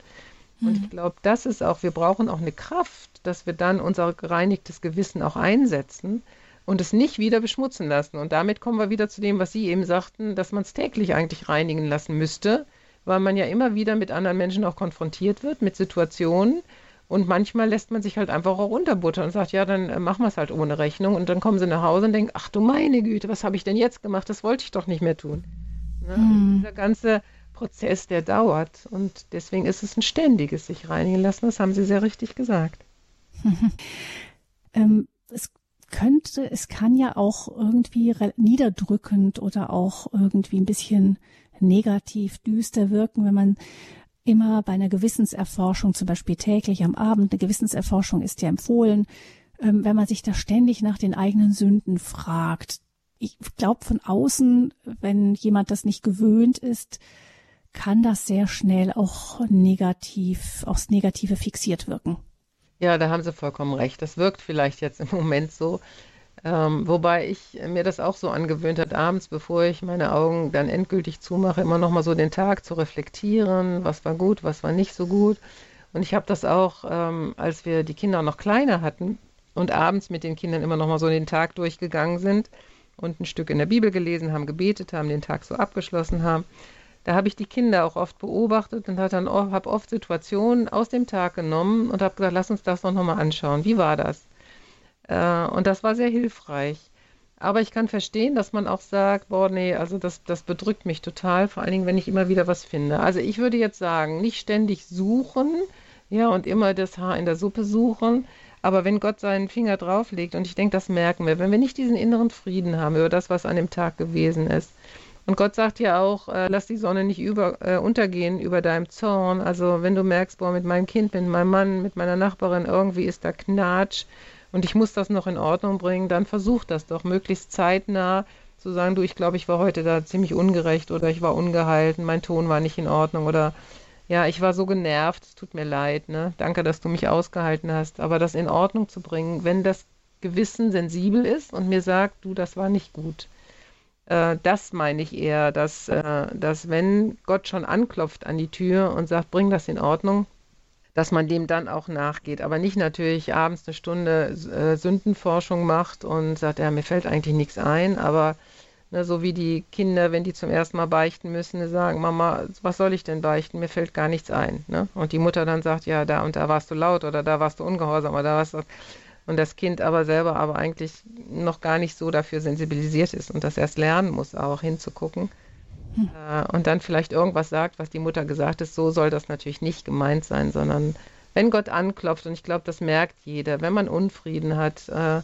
S2: Und ich mhm. glaube, das ist auch, wir brauchen auch eine Kraft, dass wir dann unser gereinigtes Gewissen auch einsetzen und es nicht wieder beschmutzen lassen. Und damit kommen wir wieder zu dem, was Sie eben sagten, dass man es täglich eigentlich reinigen lassen müsste, weil man ja immer wieder mit anderen Menschen auch konfrontiert wird, mit Situationen. Und manchmal lässt man sich halt einfach auch unterbuttern und sagt, ja, dann äh, machen wir es halt ohne Rechnung. Und dann kommen sie nach Hause und denken, ach du meine Güte, was habe ich denn jetzt gemacht? Das wollte ich doch nicht mehr tun. Ne? Mhm. Dieser ganze Prozess, der dauert. Und deswegen ist es ein ständiges sich reinigen lassen. Das haben Sie sehr richtig gesagt.
S1: ähm, es könnte, es kann ja auch irgendwie niederdrückend oder auch irgendwie ein bisschen negativ, düster wirken, wenn man immer bei einer Gewissenserforschung, zum Beispiel täglich am Abend, eine Gewissenserforschung ist ja empfohlen, ähm, wenn man sich da ständig nach den eigenen Sünden fragt, ich glaube von außen, wenn jemand das nicht gewöhnt ist, kann das sehr schnell auch negativ, aufs Negative fixiert wirken.
S2: Ja, da haben Sie vollkommen recht. Das wirkt vielleicht jetzt im Moment so. Ähm, wobei ich mir das auch so angewöhnt hat, abends, bevor ich meine Augen dann endgültig zumache, immer noch mal so den Tag zu reflektieren, was war gut, was war nicht so gut. Und ich habe das auch, ähm, als wir die Kinder noch kleiner hatten und abends mit den Kindern immer noch mal so den Tag durchgegangen sind, und ein Stück in der Bibel gelesen haben, gebetet haben, den Tag so abgeschlossen haben. Da habe ich die Kinder auch oft beobachtet und habe oft Situationen aus dem Tag genommen und habe gesagt, lass uns das doch nochmal anschauen. Wie war das? Äh, und das war sehr hilfreich. Aber ich kann verstehen, dass man auch sagt, boah, nee, also das, das bedrückt mich total, vor allen Dingen, wenn ich immer wieder was finde. Also ich würde jetzt sagen, nicht ständig suchen, ja, und immer das Haar in der Suppe suchen, aber wenn Gott seinen Finger drauflegt, und ich denke, das merken wir, wenn wir nicht diesen inneren Frieden haben über das, was an dem Tag gewesen ist, und Gott sagt ja auch, äh, lass die Sonne nicht über, äh, untergehen über deinem Zorn. Also wenn du merkst, boah, mit meinem Kind, mit meinem Mann, mit meiner Nachbarin, irgendwie ist da Knatsch und ich muss das noch in Ordnung bringen, dann versuch das doch möglichst zeitnah zu sagen, du, ich glaube, ich war heute da ziemlich ungerecht oder ich war ungehalten, mein Ton war nicht in Ordnung oder ja, ich war so genervt, es tut mir leid, ne? Danke, dass du mich ausgehalten hast. Aber das in Ordnung zu bringen, wenn das Gewissen sensibel ist und mir sagt, du, das war nicht gut. Äh, das meine ich eher, dass, äh, dass wenn Gott schon anklopft an die Tür und sagt, bring das in Ordnung, dass man dem dann auch nachgeht. Aber nicht natürlich abends eine Stunde äh, Sündenforschung macht und sagt, ja, mir fällt eigentlich nichts ein, aber Ne, so wie die Kinder, wenn die zum ersten Mal beichten müssen, sagen, Mama, was soll ich denn beichten? Mir fällt gar nichts ein. Ne? Und die Mutter dann sagt, ja, da und da warst du laut oder da warst du ungehorsam oder da warst du. Und das Kind aber selber aber eigentlich noch gar nicht so dafür sensibilisiert ist und das erst lernen muss, auch hinzugucken. Hm. Äh, und dann vielleicht irgendwas sagt, was die Mutter gesagt hat, so soll das natürlich nicht gemeint sein, sondern wenn Gott anklopft, und ich glaube, das merkt jeder, wenn man Unfrieden hat, äh,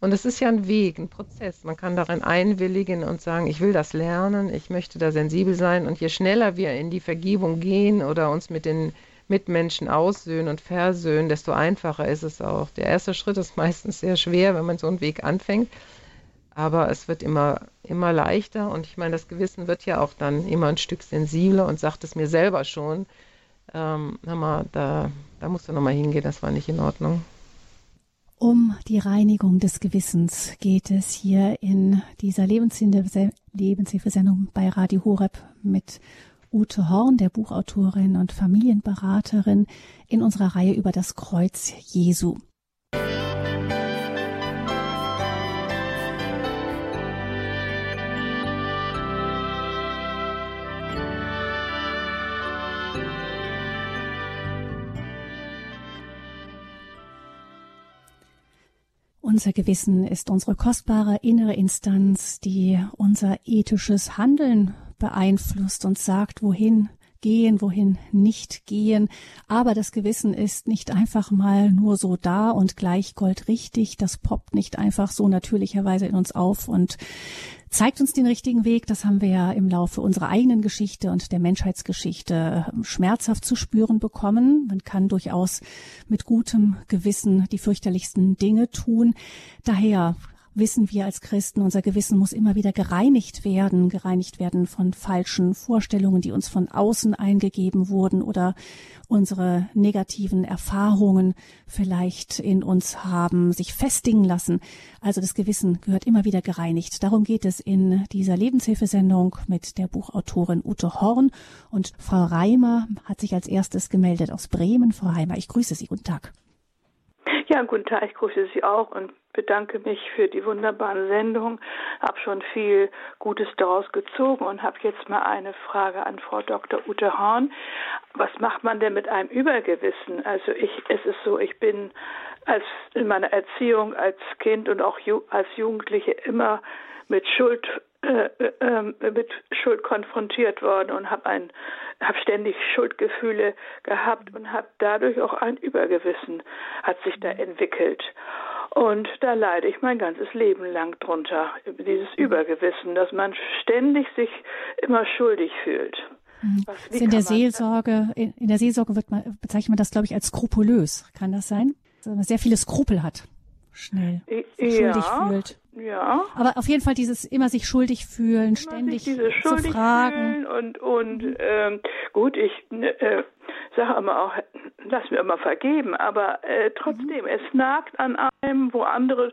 S2: und es ist ja ein Weg, ein Prozess. Man kann darin einwilligen und sagen, ich will das lernen, ich möchte da sensibel sein. Und je schneller wir in die Vergebung gehen oder uns mit den Mitmenschen aussöhnen und versöhnen, desto einfacher ist es auch. Der erste Schritt ist meistens sehr schwer, wenn man so einen Weg anfängt. Aber es wird immer, immer leichter und ich meine, das Gewissen wird ja auch dann immer ein Stück sensibler und sagt es mir selber schon, ähm, mal, da, da musst du nochmal hingehen, das war nicht in Ordnung.
S1: Um die Reinigung des Gewissens geht es hier in dieser Lebenshilfesendung bei Radio Horeb mit Ute Horn, der Buchautorin und Familienberaterin, in unserer Reihe über das Kreuz Jesu. Unser Gewissen ist unsere kostbare innere Instanz, die unser ethisches Handeln beeinflusst und sagt, wohin gehen, wohin nicht gehen. Aber das Gewissen ist nicht einfach mal nur so da und gleich goldrichtig. Das poppt nicht einfach so natürlicherweise in uns auf und zeigt uns den richtigen Weg. Das haben wir ja im Laufe unserer eigenen Geschichte und der Menschheitsgeschichte ähm, schmerzhaft zu spüren bekommen. Man kann durchaus mit gutem Gewissen die fürchterlichsten Dinge tun. Daher wissen wir als Christen, unser Gewissen muss immer wieder gereinigt werden, gereinigt werden von falschen Vorstellungen, die uns von außen eingegeben wurden oder unsere negativen Erfahrungen vielleicht in uns haben, sich festigen lassen. Also das Gewissen gehört immer wieder gereinigt. Darum geht es in dieser Lebenshilfesendung mit der Buchautorin Ute Horn und Frau Reimer hat sich als erstes gemeldet aus Bremen. Frau Reimer, ich grüße Sie. Guten Tag.
S3: Ja, guten Tag, ich grüße Sie auch und bedanke mich für die wunderbare Sendung, habe schon viel Gutes daraus gezogen und habe jetzt mal eine Frage an Frau Dr. Ute Horn. Was macht man denn mit einem Übergewissen? Also ich, es ist so, ich bin als in meiner Erziehung als Kind und auch ju als Jugendliche immer mit Schuld äh, äh, ähm, mit Schuld konfrontiert worden und habe ein habe ständig Schuldgefühle gehabt und habe dadurch auch ein Übergewissen hat sich da entwickelt. Und da leide ich mein ganzes Leben lang drunter dieses Übergewissen dass man ständig sich immer schuldig fühlt.
S1: Mhm. was, in der Seelsorge in der Seelsorge wird man bezeichnet man das glaube ich als skrupulös. Kann das sein? Dass man sehr viele Skrupel hat schnell schuldig fühlt.
S3: Ja.
S1: Aber auf jeden Fall dieses immer sich schuldig fühlen, immer ständig sich zu fragen.
S3: und und mhm. ähm, gut, ich ne, äh, sage immer auch, lass mir immer vergeben, aber äh, trotzdem, mhm. es nagt an einem, wo andere,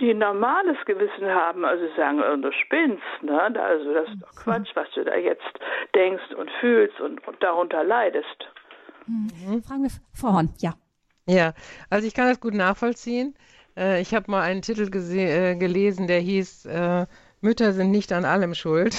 S3: die normales Gewissen haben, also sagen, oh, du spinnst, ne? Also das ist doch mhm. Quatsch, was du da jetzt denkst und fühlst und, und darunter leidest.
S1: Mhm. Fragen wir Frau Horn, ja.
S2: Ja, also ich kann das gut nachvollziehen. Äh, ich habe mal einen Titel äh, gelesen, der hieß äh, Mütter sind nicht an allem schuld.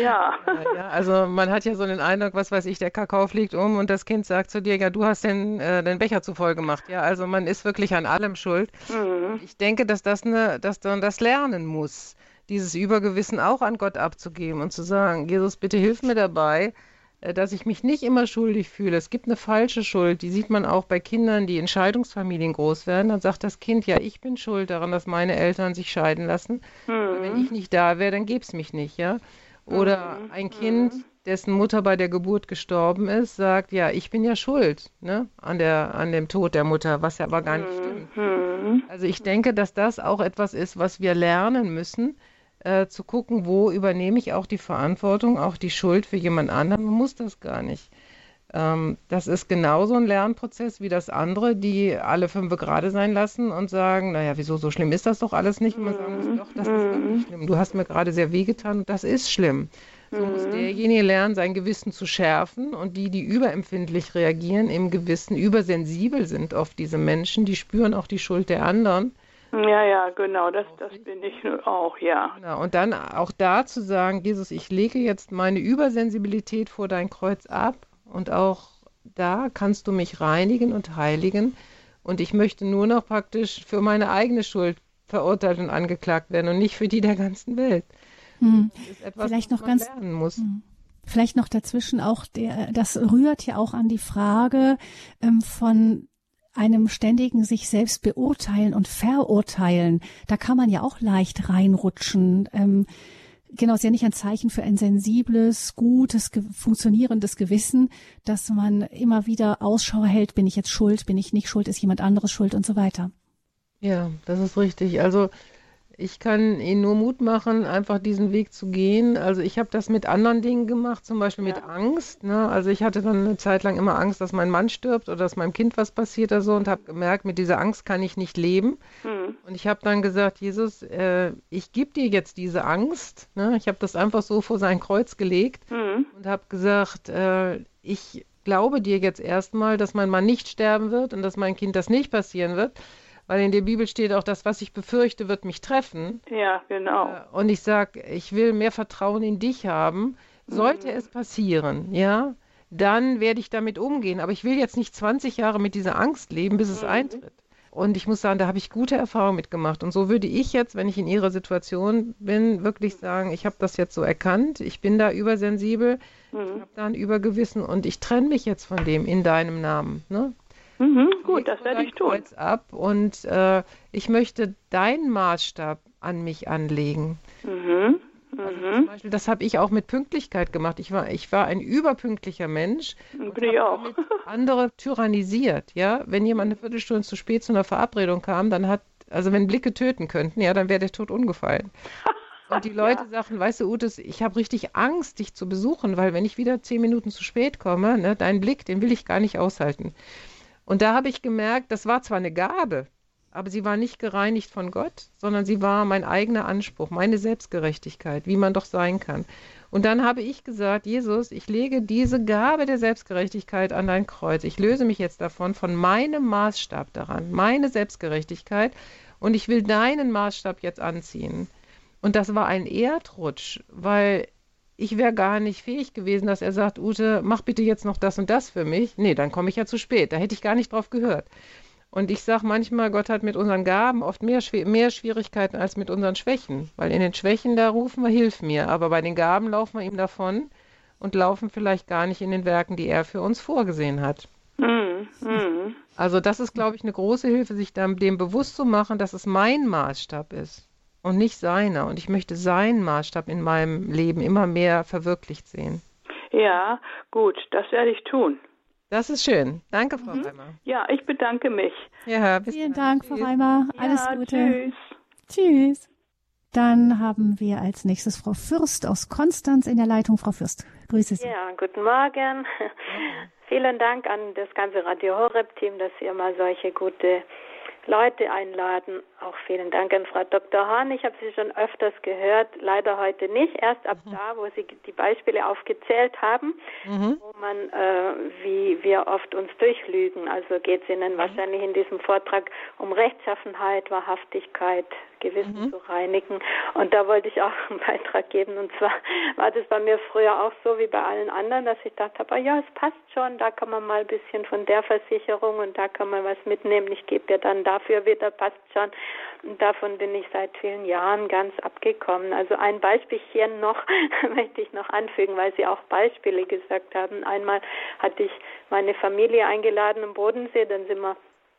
S3: Ja.
S2: Äh, ja. Also man hat ja so den Eindruck, was weiß ich, der Kakao fliegt um und das Kind sagt zu dir, ja, du hast den, äh, den Becher zu voll gemacht. Ja, also man ist wirklich an allem schuld. Mhm. Ich denke, dass das eine, dass man das lernen muss, dieses Übergewissen auch an Gott abzugeben und zu sagen, Jesus, bitte hilf mir dabei, dass ich mich nicht immer schuldig fühle. Es gibt eine falsche Schuld, die sieht man auch bei Kindern, die in Scheidungsfamilien groß werden. Dann sagt das Kind, ja, ich bin schuld daran, dass meine Eltern sich scheiden lassen. Mhm. Wenn ich nicht da wäre, dann gäbe es mich nicht, ja. Oder mhm. ein Kind, dessen Mutter bei der Geburt gestorben ist, sagt, ja, ich bin ja schuld ne, an, der, an dem Tod der Mutter, was ja aber gar nicht stimmt. Mhm. Also ich denke, dass das auch etwas ist, was wir lernen müssen, äh, zu gucken, wo übernehme ich auch die Verantwortung, auch die Schuld für jemand anderen. Man muss das gar nicht. Ähm, das ist genauso ein Lernprozess wie das andere, die alle fünf gerade sein lassen und sagen, naja, wieso, so schlimm ist das doch alles nicht. Und man sagen muss, doch, das ist wirklich schlimm. Du hast mir gerade sehr wehgetan und das ist schlimm. So muss derjenige lernen, sein Gewissen zu schärfen und die, die überempfindlich reagieren, im Gewissen übersensibel sind oft diese Menschen, die spüren auch die Schuld der anderen
S3: Ja, ja, genau, das, das bin ich auch, ja.
S2: Genau. Und dann auch da zu sagen, Jesus, ich lege jetzt meine Übersensibilität vor dein Kreuz ab und auch da kannst du mich reinigen und heiligen. Und ich möchte nur noch praktisch für meine eigene Schuld verurteilt und angeklagt werden und nicht für die der ganzen Welt.
S1: Hm. Das ist etwas, Vielleicht noch ganz, lernen muss. Hm. Vielleicht noch dazwischen auch, der, das rührt ja auch an die Frage ähm, von einem ständigen sich selbst beurteilen und verurteilen. Da kann man ja auch leicht reinrutschen. Ähm, genau, ist ja nicht ein Zeichen für ein sensibles, gutes, ge funktionierendes Gewissen, dass man immer wieder Ausschau hält, bin ich jetzt schuld, bin ich nicht schuld, ist jemand anderes schuld und so weiter.
S2: Ja, das ist richtig. Also ich kann Ihnen nur Mut machen, einfach diesen Weg zu gehen. Also ich habe das mit anderen Dingen gemacht, zum Beispiel mit ja. Angst. Ne? Also ich hatte dann eine Zeit lang immer Angst, dass mein Mann stirbt oder dass meinem Kind was passiert oder so und habe gemerkt, mit dieser Angst kann ich nicht leben. Mhm. Und ich habe dann gesagt, Jesus, äh, ich gebe dir jetzt diese Angst. Ne? Ich habe das einfach so vor sein Kreuz gelegt mhm. und habe gesagt, äh, ich glaube dir jetzt erstmal, dass mein Mann nicht sterben wird und dass mein Kind das nicht passieren wird weil in der Bibel steht auch, das, was ich befürchte, wird mich treffen.
S3: Ja, genau.
S2: Äh, und ich sage, ich will mehr Vertrauen in dich haben. Sollte mhm. es passieren, ja, dann werde ich damit umgehen. Aber ich will jetzt nicht 20 Jahre mit dieser Angst leben, bis es mhm. eintritt. Und ich muss sagen, da habe ich gute Erfahrungen mitgemacht. Und so würde ich jetzt, wenn ich in Ihrer Situation bin, wirklich sagen, ich habe das jetzt so erkannt, ich bin da übersensibel, mhm. ich habe da ein Übergewissen und ich trenne mich jetzt von dem in deinem Namen. Ne?
S3: Mhm, gut, das werde ich tun.
S2: Kreuz ab und äh, ich möchte deinen Maßstab an mich anlegen. Mhm. Also mhm. zum Beispiel, das habe ich auch mit Pünktlichkeit gemacht. Ich war, ich war ein überpünktlicher Mensch.
S3: Bin ich auch.
S2: andere tyrannisiert, ja. Wenn jemand eine Viertelstunde zu spät zu einer Verabredung kam, dann hat, also wenn Blicke töten könnten, ja, dann wäre der Tod umgefallen. Und die Leute ja. sagten, weißt du, Utes, ich habe richtig Angst, dich zu besuchen, weil wenn ich wieder zehn Minuten zu spät komme, ne, dein Blick, den will ich gar nicht aushalten. Und da habe ich gemerkt, das war zwar eine Gabe, aber sie war nicht gereinigt von Gott, sondern sie war mein eigener Anspruch, meine Selbstgerechtigkeit, wie man doch sein kann. Und dann habe ich gesagt, Jesus, ich lege diese Gabe der Selbstgerechtigkeit an dein Kreuz. Ich löse mich jetzt davon, von meinem Maßstab daran, meine Selbstgerechtigkeit. Und ich will deinen Maßstab jetzt anziehen. Und das war ein Erdrutsch, weil ich wäre gar nicht fähig gewesen, dass er sagt, Ute, mach bitte jetzt noch das und das für mich. Nee, dann komme ich ja zu spät. Da hätte ich gar nicht drauf gehört. Und ich sage manchmal, Gott hat mit unseren Gaben oft mehr, mehr Schwierigkeiten als mit unseren Schwächen. Weil in den Schwächen, da rufen wir, hilf mir. Aber bei den Gaben laufen wir ihm davon und laufen vielleicht gar nicht in den Werken, die er für uns vorgesehen hat. Mm, mm. Also das ist, glaube ich, eine große Hilfe, sich dem bewusst zu machen, dass es mein Maßstab ist und nicht seiner. Und ich möchte seinen Maßstab in meinem Leben immer mehr verwirklicht sehen.
S3: Ja, gut, das werde ich tun.
S2: Das ist schön. Danke, Frau mhm. Reimer.
S3: Ja, ich bedanke mich.
S1: Ja, Vielen Dank, Frau Reimer. Alles ja, Gute. Tschüss. Tschüss. Dann haben wir als nächstes Frau Fürst aus Konstanz in der Leitung. Frau Fürst, grüße Sie.
S4: Ja, guten Morgen. Vielen Dank an das ganze Radio Horeb-Team, dass ihr mal solche gute Leute einladen. Auch vielen Dank an Frau Dr. Hahn. Ich habe Sie schon öfters gehört, leider heute nicht. Erst ab mhm. da, wo Sie die Beispiele aufgezählt haben, mhm. wo man, äh, wie wir oft uns durchlügen. Also geht es Ihnen mhm. wahrscheinlich in diesem Vortrag um Rechtschaffenheit, Wahrhaftigkeit, Gewissen mhm. zu reinigen. Und da wollte ich auch einen Beitrag geben. Und zwar war das bei mir früher auch so wie bei allen anderen, dass ich dachte, aber ja, es passt schon, da kann man mal ein bisschen von der Versicherung und da kann man was mitnehmen. Ich gebe dir dann dafür wieder, passt schon. Und davon bin ich seit vielen Jahren ganz abgekommen. Also ein Beispielchen noch möchte ich noch anfügen, weil Sie auch Beispiele gesagt haben. Einmal hatte ich meine Familie eingeladen im Bodensee, dann sind wir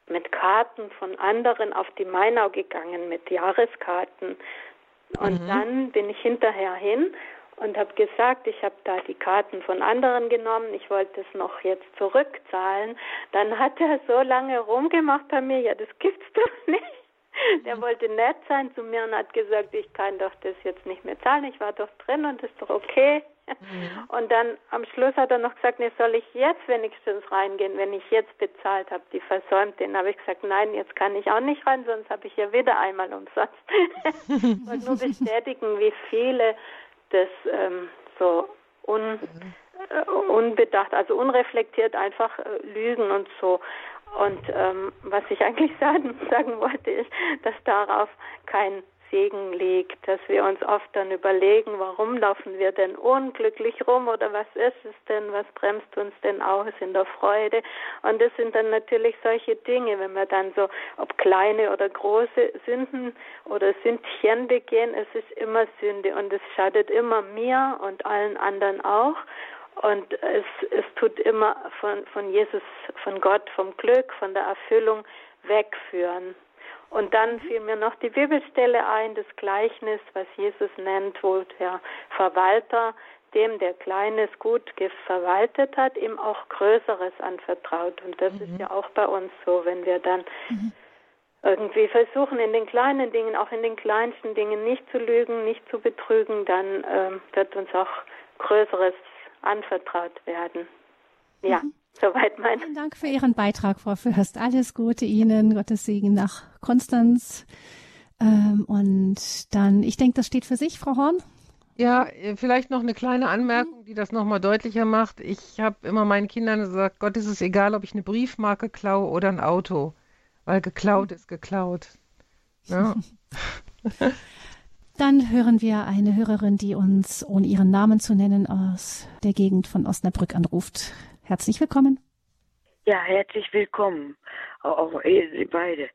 S4: mit Karten von anderen auf die Mainau gegangen, mit Jahreskarten. Und mhm. dann bin ich hinterher hin und habe gesagt, ich habe da die Karten von anderen genommen, ich wollte es noch jetzt zurückzahlen. Dann hat er so lange rumgemacht bei mir, ja, das gibt's doch nicht. Der mhm. wollte nett sein zu mir und hat gesagt, ich kann doch das jetzt nicht mehr zahlen, ich war doch drin und das ist doch okay. Mhm. Und dann am Schluss hat er noch gesagt, nee, soll ich jetzt wenigstens reingehen, wenn ich jetzt bezahlt habe, die versäumt. Den habe ich gesagt, nein, jetzt kann ich auch nicht rein, sonst habe ich ja wieder einmal umsonst. ich wollte nur bestätigen, wie viele das ähm, so un, äh, unbedacht, also unreflektiert einfach äh, lügen und so Und ähm, was ich eigentlich sagen, sagen wollte, ist, dass darauf kein Segen liegt, dass wir uns oft dann überlegen, warum laufen wir denn unglücklich rum oder was ist es denn, was bremst uns denn aus in der Freude? Und das sind dann natürlich solche Dinge, wenn wir dann so, ob kleine oder große Sünden oder Sündchen begehen, es ist immer Sünde und es schadet immer mir und allen anderen auch. Und es, es tut immer von, von Jesus, von Gott, vom Glück, von der Erfüllung wegführen. Und dann fiel mir noch die Bibelstelle ein, das Gleichnis, was Jesus nennt, wo der Verwalter dem, der Kleines gut verwaltet hat, ihm auch Größeres anvertraut. Und das mhm. ist ja auch bei uns so, wenn wir dann mhm. irgendwie versuchen, in den kleinen Dingen, auch in den kleinsten Dingen nicht zu lügen, nicht zu betrügen, dann ähm, wird uns auch Größeres anvertraut werden. Ja. Mhm. Soweit mein.
S1: Vielen Dank für Ihren Beitrag, Frau Fürst. Alles Gute Ihnen. Gottes Segen nach Konstanz. Ähm, und dann, ich denke, das steht für sich, Frau Horn.
S2: Ja, vielleicht noch eine kleine Anmerkung, die das nochmal deutlicher macht. Ich habe immer meinen Kindern gesagt, Gott ist es egal, ob ich eine Briefmarke klaue oder ein Auto, weil geklaut ist geklaut. Ja.
S1: Dann hören wir eine Hörerin, die uns, ohne ihren Namen zu nennen, aus der Gegend von Osnabrück anruft. Herzlich willkommen.
S5: Ja, herzlich willkommen. Auch Sie beide.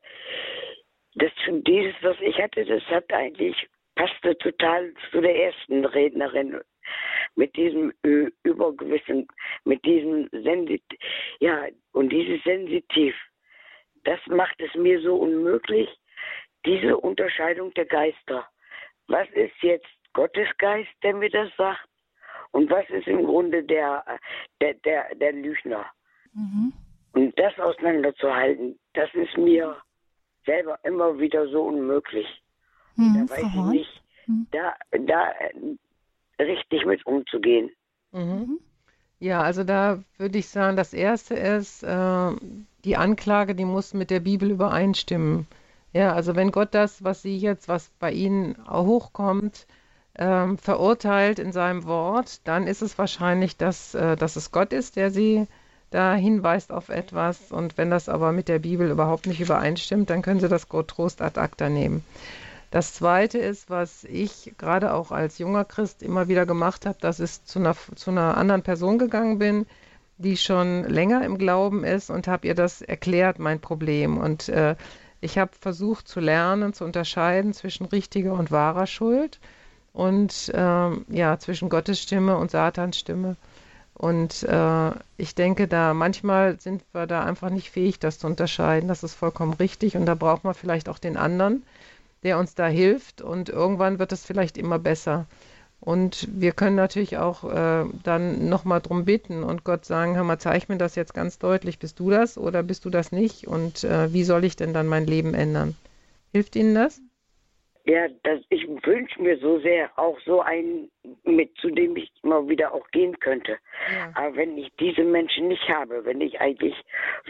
S5: Das dieses, was ich hatte, das hat eigentlich passte total zu der ersten Rednerin mit diesem Übergewissen, mit diesem Sensitiv, ja, und dieses Sensitiv, das macht es mir so unmöglich, diese Unterscheidung der Geister. Was ist jetzt Gottes Geist, der mir das sagt? Und was ist im Grunde der, der, der, der Lügner? Mhm. Und das auseinanderzuhalten, das ist mir selber immer wieder so unmöglich. Mhm, da weiß ich nicht, mhm. da, da richtig mit umzugehen.
S2: Mhm. mhm. Ja, also da würde ich sagen, das Erste ist, äh, die Anklage, die muss mit der Bibel übereinstimmen. Ja, also wenn Gott das, was Sie jetzt, was bei Ihnen hochkommt, ähm, verurteilt in seinem Wort, dann ist es wahrscheinlich, dass, äh, dass es Gott ist, der Sie da hinweist auf etwas. Und wenn das aber mit der Bibel überhaupt nicht übereinstimmt, dann können Sie das Trost ad acta nehmen. Das Zweite ist, was ich gerade auch als junger Christ immer wieder gemacht habe, dass ich zu einer, zu einer anderen Person gegangen bin, die schon länger im Glauben ist und habe ihr das erklärt, mein Problem. Und äh, ich habe versucht zu lernen, zu unterscheiden zwischen richtiger und wahrer Schuld und ähm, ja, zwischen Gottes Stimme und Satans Stimme. Und äh, ich denke, da manchmal sind wir da einfach nicht fähig, das zu unterscheiden. Das ist vollkommen richtig. Und da braucht man vielleicht auch den anderen, der uns da hilft. Und irgendwann wird es vielleicht immer besser. Und wir können natürlich auch äh, dann nochmal drum bitten und Gott sagen, hör mal, zeig mir das jetzt ganz deutlich, bist du das oder bist du das nicht? Und äh, wie soll ich denn dann mein Leben ändern? Hilft Ihnen das?
S5: Ja, das, ich wünsche mir so sehr auch so einen, mit zu dem ich immer wieder auch gehen könnte. Ja. Aber wenn ich diese Menschen nicht habe, wenn ich eigentlich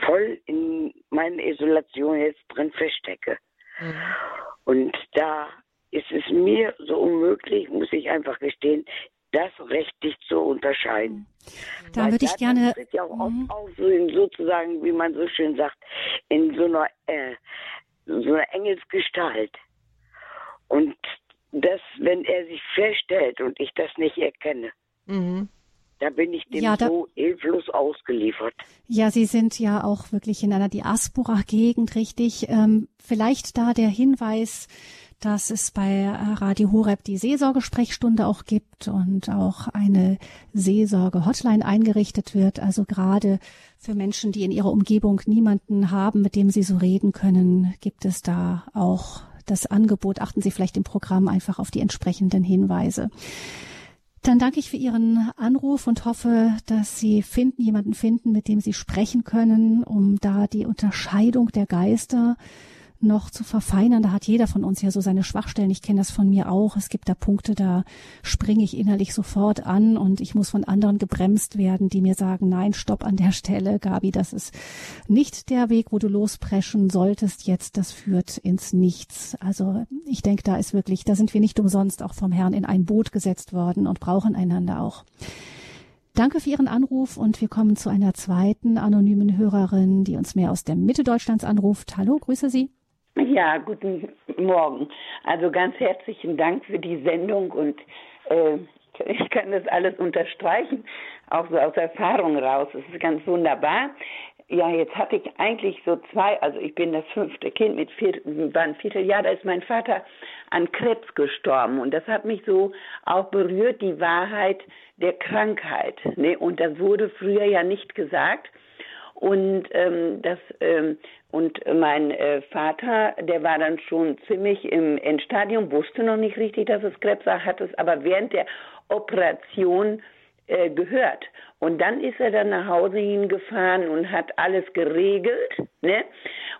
S5: voll in meiner Isolation jetzt drin feststecke. Mhm. Und da ist es mir so unmöglich, muss ich einfach gestehen, das richtig zu unterscheiden.
S1: Da Weil würde ich gerne.
S5: Das ja auch mhm. oft so in, sozusagen, wie man so schön sagt, in so einer, äh, so einer Engelsgestalt. Und das, wenn er sich feststellt und ich das nicht erkenne, mhm. da bin ich dem ja, da, so hilflos ausgeliefert.
S1: Ja, Sie sind ja auch wirklich in einer Diaspora-Gegend, richtig. Ähm, vielleicht da der Hinweis, dass es bei Radio Horeb die Seelsorgesprechstunde auch gibt und auch eine Seelsorge-Hotline eingerichtet wird. Also gerade für Menschen, die in ihrer Umgebung niemanden haben, mit dem sie so reden können, gibt es da auch das Angebot. Achten Sie vielleicht im Programm einfach auf die entsprechenden Hinweise. Dann danke ich für Ihren Anruf und hoffe, dass Sie finden, jemanden finden, mit dem Sie sprechen können, um da die Unterscheidung der Geister noch zu verfeinern. Da hat jeder von uns ja so seine Schwachstellen. Ich kenne das von mir auch. Es gibt da Punkte, da springe ich innerlich sofort an und ich muss von anderen gebremst werden, die mir sagen, nein, stopp an der Stelle, Gabi, das ist nicht der Weg, wo du lospreschen solltest jetzt. Das führt ins Nichts. Also ich denke, da ist wirklich, da sind wir nicht umsonst auch vom Herrn in ein Boot gesetzt worden und brauchen einander auch. Danke für Ihren Anruf und wir kommen zu einer zweiten anonymen Hörerin, die uns mehr aus der Mitte Deutschlands anruft. Hallo, grüße Sie.
S6: Ja, guten Morgen. Also ganz herzlichen Dank für die Sendung und äh, ich kann das alles unterstreichen, auch so aus Erfahrung raus. Es ist ganz wunderbar. Ja, jetzt hatte ich eigentlich so zwei, also ich bin das fünfte Kind mit vier, war ein Vierteljahr, da ist mein Vater an Krebs gestorben und das hat mich so auch berührt, die Wahrheit der Krankheit. Ne? Und das wurde früher ja nicht gesagt. Und ähm, das ähm, und mein äh, Vater, der war dann schon ziemlich im Endstadium, wusste noch nicht richtig, dass es Krebs war, hat es aber während der Operation äh, gehört. Und dann ist er dann nach Hause hingefahren und hat alles geregelt. Ne?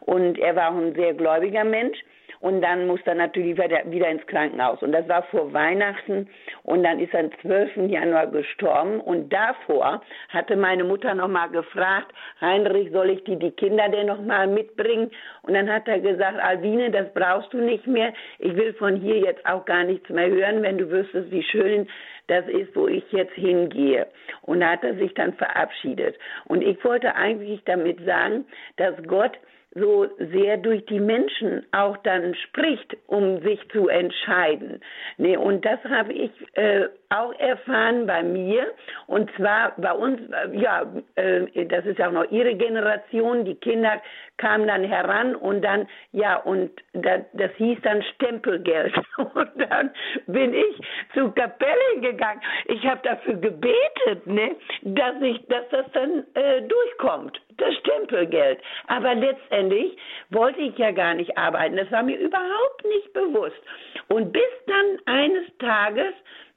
S6: Und er war auch ein sehr gläubiger Mensch. Und dann musste er natürlich wieder ins Krankenhaus. Und das war vor Weihnachten. Und dann ist er am 12. Januar gestorben. Und davor hatte meine Mutter nochmal gefragt, Heinrich, soll ich dir die Kinder denn nochmal mitbringen? Und dann hat er gesagt, Alwine, das brauchst du nicht mehr. Ich will von hier jetzt auch gar nichts mehr hören, wenn du wüsstest, wie schön das ist, wo ich jetzt hingehe. Und da hat er sich dann verabschiedet. Und ich wollte eigentlich damit sagen, dass Gott so sehr durch die Menschen auch dann spricht, um sich zu entscheiden. Nee, und das habe ich äh, auch erfahren bei mir. Und zwar bei uns, äh, ja, äh, das ist ja auch noch ihre Generation, die Kinder kamen dann heran und dann, ja, und das, das hieß dann Stempelgeld. Und dann bin ich zu Kapelle gegangen. Ich habe dafür gebetet, ne, dass ich, dass das dann äh, durchkommt das Stempelgeld. Aber letztendlich wollte ich ja gar nicht arbeiten. Das war mir überhaupt nicht bewusst. Und bis dann eines Tages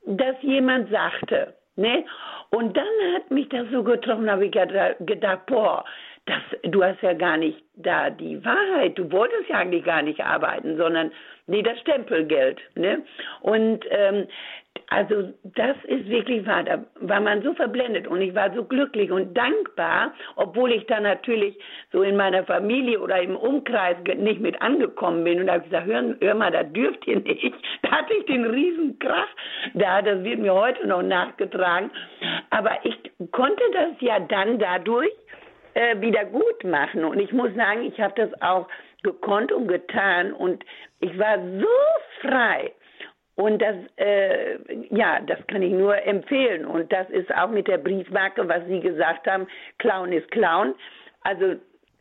S6: dass jemand sagte. Ne? Und dann hat mich das so getroffen, habe ich gedacht, boah, das, du hast ja gar nicht da die Wahrheit, du wolltest ja eigentlich gar nicht arbeiten, sondern nee, das Stempelgeld. Ne? Und ähm, also das ist wirklich wahr. Da war man so verblendet und ich war so glücklich und dankbar, obwohl ich da natürlich so in meiner Familie oder im Umkreis nicht mit angekommen bin. Und da habe ich gesagt, hör, hör mal, da dürft ihr nicht. Da hatte ich den Riesenkrach da, das wird mir heute noch nachgetragen. Aber ich konnte das ja dann dadurch äh, wieder gut machen. Und ich muss sagen, ich habe das auch gekonnt und getan und ich war so frei und das, äh, ja, das kann ich nur empfehlen. Und das ist auch mit der Briefmarke, was Sie gesagt haben, Clown ist Clown. Also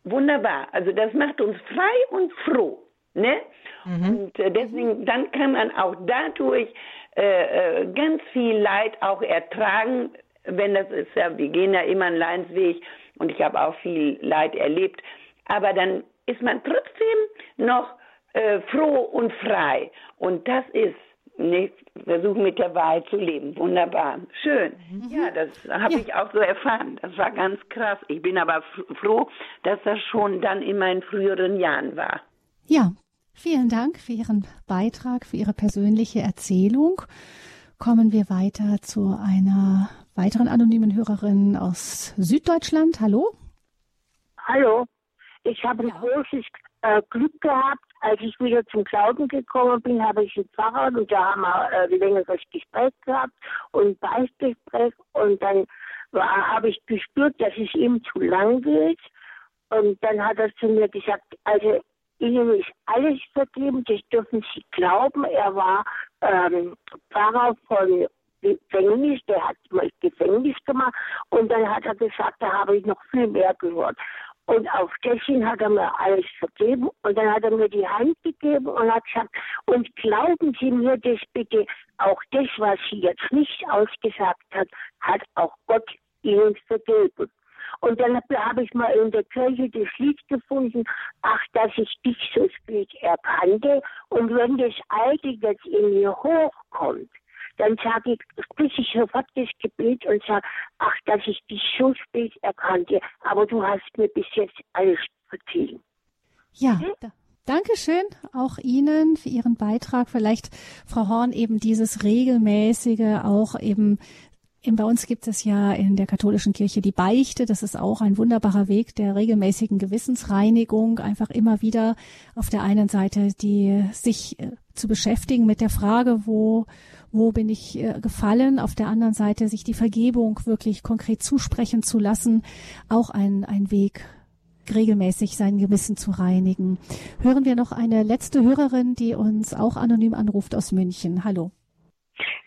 S6: wunderbar. Also das macht uns frei und froh. Ne? Mhm. Und äh, deswegen, dann kann man auch dadurch äh, äh, ganz viel Leid auch ertragen, wenn das ist ja, wir gehen ja immer einen Leidensweg und ich habe auch viel Leid erlebt. Aber dann ist man trotzdem noch äh, froh und frei. Und das ist Nee, versuchen mit der Wahrheit zu leben. Wunderbar. Schön. Mhm. Ja, das habe ja. ich auch so erfahren. Das war ganz krass. Ich bin aber froh, dass das schon dann in meinen früheren Jahren war.
S1: Ja, vielen Dank für Ihren Beitrag, für Ihre persönliche Erzählung. Kommen wir weiter zu einer weiteren anonymen Hörerin aus Süddeutschland. Hallo.
S7: Hallo. Ich habe ein großes äh, Glück gehabt. Als ich wieder zum Glauben gekommen bin, habe ich einen Pfarrer und da haben wir äh, ein längeres Gespräch gehabt und ein Beichtgespräch und dann habe ich gespürt, dass es ihm zu lang geht. Und dann hat er zu mir gesagt, also Ihnen ist alles vergeben, das dürfen Sie glauben. Er war ähm, Pfarrer von Gefängnis, der hat mal Gefängnis gemacht und dann hat er gesagt, da habe ich noch viel mehr gehört. Und auf dessen hat er mir alles vergeben und dann hat er mir die Hand gegeben und hat gesagt, und glauben Sie mir das bitte, auch das, was sie jetzt nicht ausgesagt hat, hat auch Gott Ihnen vergeben. Und dann habe ich mal in der Kirche das Lied gefunden, ach, dass ich dich so spät erkannte. Und wenn das Alte jetzt in mir hochkommt, dann sage ich, spreche ich sofort das Gebet und sage, ach, dass ich dich so spät erkannte, aber du hast mir bis jetzt alles verziehen.
S1: Ja, hm? da, Dankeschön auch Ihnen für Ihren Beitrag. Vielleicht, Frau Horn, eben dieses regelmäßige auch eben bei uns gibt es ja in der katholischen Kirche die Beichte. Das ist auch ein wunderbarer Weg der regelmäßigen Gewissensreinigung. Einfach immer wieder auf der einen Seite die sich äh, zu beschäftigen mit der Frage, wo wo bin ich äh, gefallen, auf der anderen Seite sich die Vergebung wirklich konkret zusprechen zu lassen, auch ein, ein Weg, regelmäßig sein Gewissen zu reinigen. Hören wir noch eine letzte Hörerin, die uns auch anonym anruft aus München. Hallo.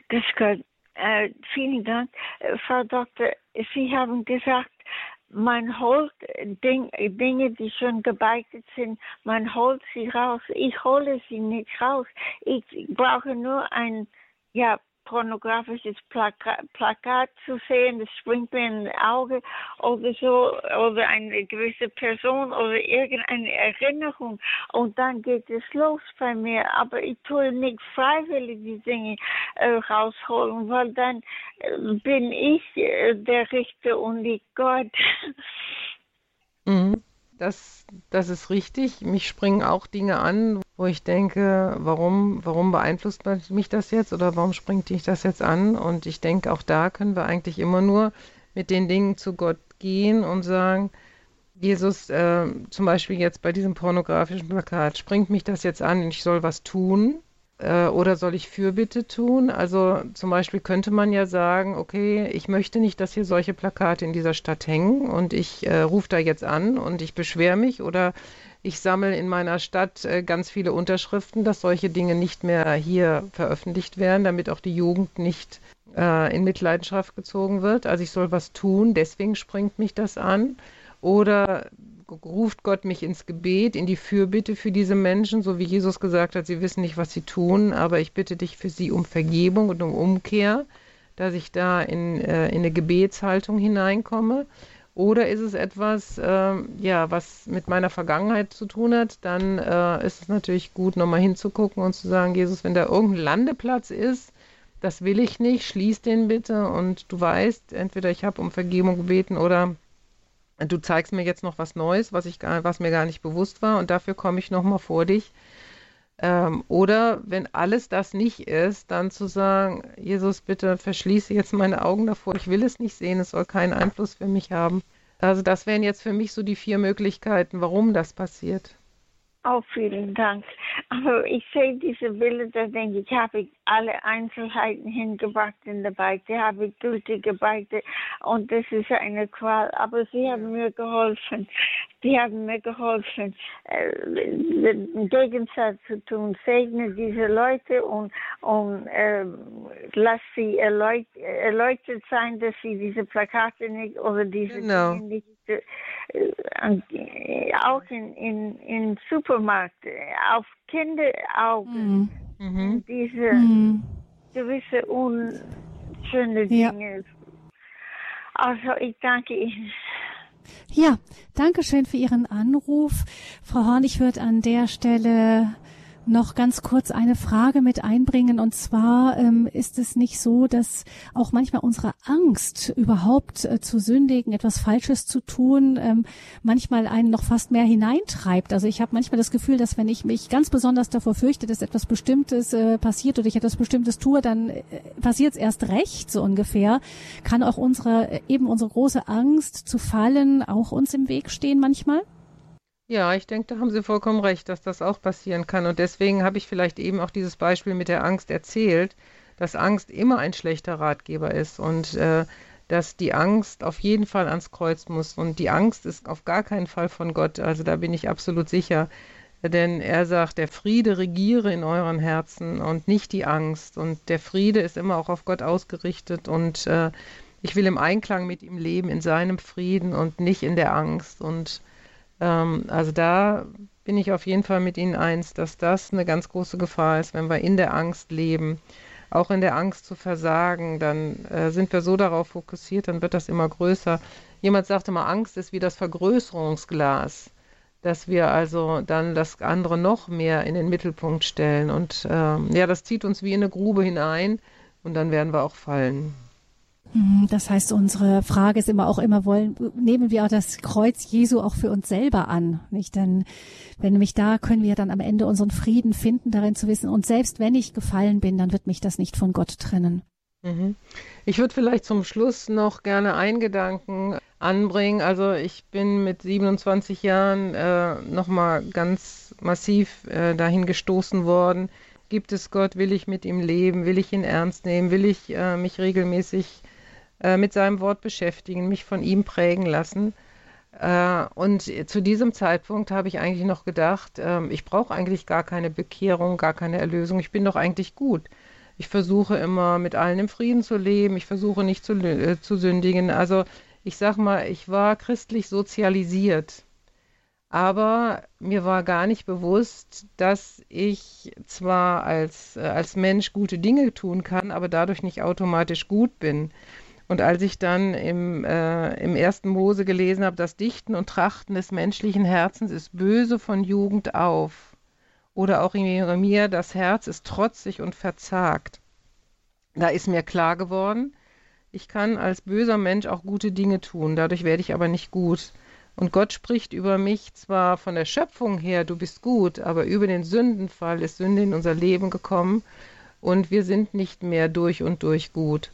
S8: Das Gott. Äh, vielen Dank, äh, Frau Doktor. Sie haben gesagt, man holt Ding, Dinge, die schon gebeitet sind, man holt sie raus. Ich hole sie nicht raus. Ich brauche nur ein ja, pornografisches Plaka Plakat zu sehen, das springt mir in Auge oder so, oder eine gewisse Person oder irgendeine Erinnerung und dann geht es los bei mir. Aber ich tue nicht freiwillig die Dinge äh, rausholen, weil dann äh, bin ich äh, der Richter und nicht Gott.
S2: Mhm. Das, das ist richtig. Mich springen auch Dinge an, wo ich denke, warum, warum beeinflusst mich das jetzt oder warum springt dich das jetzt an? Und ich denke, auch da können wir eigentlich immer nur mit den Dingen zu Gott gehen und sagen, Jesus, äh, zum Beispiel jetzt bei diesem pornografischen Plakat, springt mich das jetzt an, ich soll was tun? Äh, oder soll ich Fürbitte tun? Also zum Beispiel könnte man ja sagen, okay, ich möchte nicht, dass hier solche Plakate in dieser Stadt hängen und ich äh, rufe da jetzt an und ich beschwere mich oder ich sammle in meiner Stadt äh, ganz viele Unterschriften, dass solche Dinge nicht mehr hier veröffentlicht werden, damit auch die Jugend nicht äh, in Mitleidenschaft gezogen wird. Also ich soll was tun, deswegen springt mich das an. Oder ruft Gott mich ins Gebet, in die Fürbitte für diese Menschen, so wie Jesus gesagt hat, sie wissen nicht, was sie tun, aber ich bitte dich für sie um Vergebung und um Umkehr, dass ich da in, äh, in eine Gebetshaltung hineinkomme. Oder ist es etwas, äh, ja, was mit meiner Vergangenheit zu tun hat, dann äh, ist es natürlich gut, nochmal hinzugucken und zu sagen, Jesus, wenn da irgendein Landeplatz ist, das will ich nicht, schließ den bitte und du weißt, entweder ich habe um Vergebung gebeten oder du zeigst mir jetzt noch was Neues, was, ich gar, was mir gar nicht bewusst war und dafür komme ich nochmal vor dich. Ähm, oder wenn alles das nicht ist, dann zu sagen, Jesus, bitte verschließe jetzt meine Augen davor, ich will es nicht sehen, es soll keinen Einfluss für mich haben. Also das wären jetzt für mich so die vier Möglichkeiten, warum das passiert.
S8: Oh, vielen Dank. Aber ich sehe diese Bilder, da denke ich, habe ich alle Einzelheiten hingebracht in der Beichte, habe ich gültige Beichte und das ist eine Qual. Aber Sie haben mir geholfen. Sie haben mir geholfen, äh, den Gegensatz zu tun. Segne diese Leute und, und äh, lass sie erleuchtet sein, dass sie diese Plakate nicht oder diese
S2: genau.
S8: Dinge nicht äh, auch in, in, in Supermarkt auf Kinderaugen mhm. diese mhm. gewisse unschöne Dinge. Ja. Also ich danke Ihnen.
S1: Ja, danke schön für Ihren Anruf. Frau Horn, ich würde an der Stelle noch ganz kurz eine Frage mit einbringen. Und zwar ähm, ist es nicht so, dass auch manchmal unsere Angst, überhaupt äh, zu sündigen, etwas Falsches zu tun, ähm, manchmal einen noch fast mehr hineintreibt. Also ich habe manchmal das Gefühl, dass wenn ich mich ganz besonders davor fürchte, dass etwas Bestimmtes äh, passiert oder ich etwas Bestimmtes tue, dann äh, passiert es erst recht, so ungefähr. Kann auch unsere, eben unsere große Angst zu fallen, auch uns im Weg stehen manchmal?
S2: Ja, ich denke, da haben Sie vollkommen recht, dass das auch passieren kann. Und deswegen habe ich vielleicht eben auch dieses Beispiel mit der Angst erzählt, dass Angst immer ein schlechter Ratgeber ist und äh, dass die Angst auf jeden Fall ans Kreuz muss. Und die Angst ist auf gar keinen Fall von Gott. Also da bin ich absolut sicher. Denn er sagt, der Friede regiere in euren Herzen und nicht die Angst. Und der Friede ist immer auch auf Gott ausgerichtet. Und äh, ich will im Einklang mit ihm leben, in seinem Frieden und nicht in der Angst. Und ähm, also da bin ich auf jeden Fall mit Ihnen eins, dass das eine ganz große Gefahr ist, wenn wir in der Angst leben. Auch in der Angst zu versagen, dann äh, sind wir so darauf fokussiert, dann wird das immer größer. Jemand sagte mal, Angst ist wie das Vergrößerungsglas, dass wir also dann das andere noch mehr in den Mittelpunkt stellen. Und ähm, ja, das zieht uns wie in eine Grube hinein und dann werden wir auch fallen.
S1: Mhm, das heißt, unsere Frage ist immer auch immer wollen, nehmen wir auch das Kreuz Jesu auch für uns selber an, nicht? Denn wenn nämlich da können wir dann am Ende unseren Frieden finden, darin zu wissen, und selbst wenn ich gefallen bin, dann wird mich das nicht von Gott trennen.
S2: Mhm. Ich würde vielleicht zum Schluss noch gerne einen Gedanken anbringen. Also ich bin mit 27 Jahren äh, nochmal ganz massiv äh, dahin gestoßen worden, gibt es Gott, will ich mit ihm leben, will ich ihn ernst nehmen, will ich äh, mich regelmäßig äh, mit seinem Wort beschäftigen, mich von ihm prägen lassen. Äh, und zu diesem Zeitpunkt habe ich eigentlich noch gedacht, ähm, ich brauche eigentlich gar keine Bekehrung, gar keine Erlösung, ich bin doch eigentlich gut. Ich versuche immer mit allen im Frieden zu leben, ich versuche nicht zu, äh, zu sündigen. Also ich sag mal, ich war christlich sozialisiert. Aber mir war gar nicht bewusst, dass ich zwar als, äh, als Mensch gute Dinge tun kann, aber dadurch nicht automatisch gut bin. Und als ich dann im, äh, im ersten Mose gelesen habe, das Dichten und Trachten des menschlichen Herzens ist böse von Jugend auf. Oder auch in Jeremia, das Herz ist trotzig und verzagt. Da ist mir klar geworden, ich kann als böser Mensch auch gute Dinge tun, dadurch werde ich aber nicht gut. Und Gott spricht über mich zwar von der Schöpfung her, du bist gut, aber über den Sündenfall ist Sünde in unser Leben gekommen und wir sind nicht mehr durch und durch gut.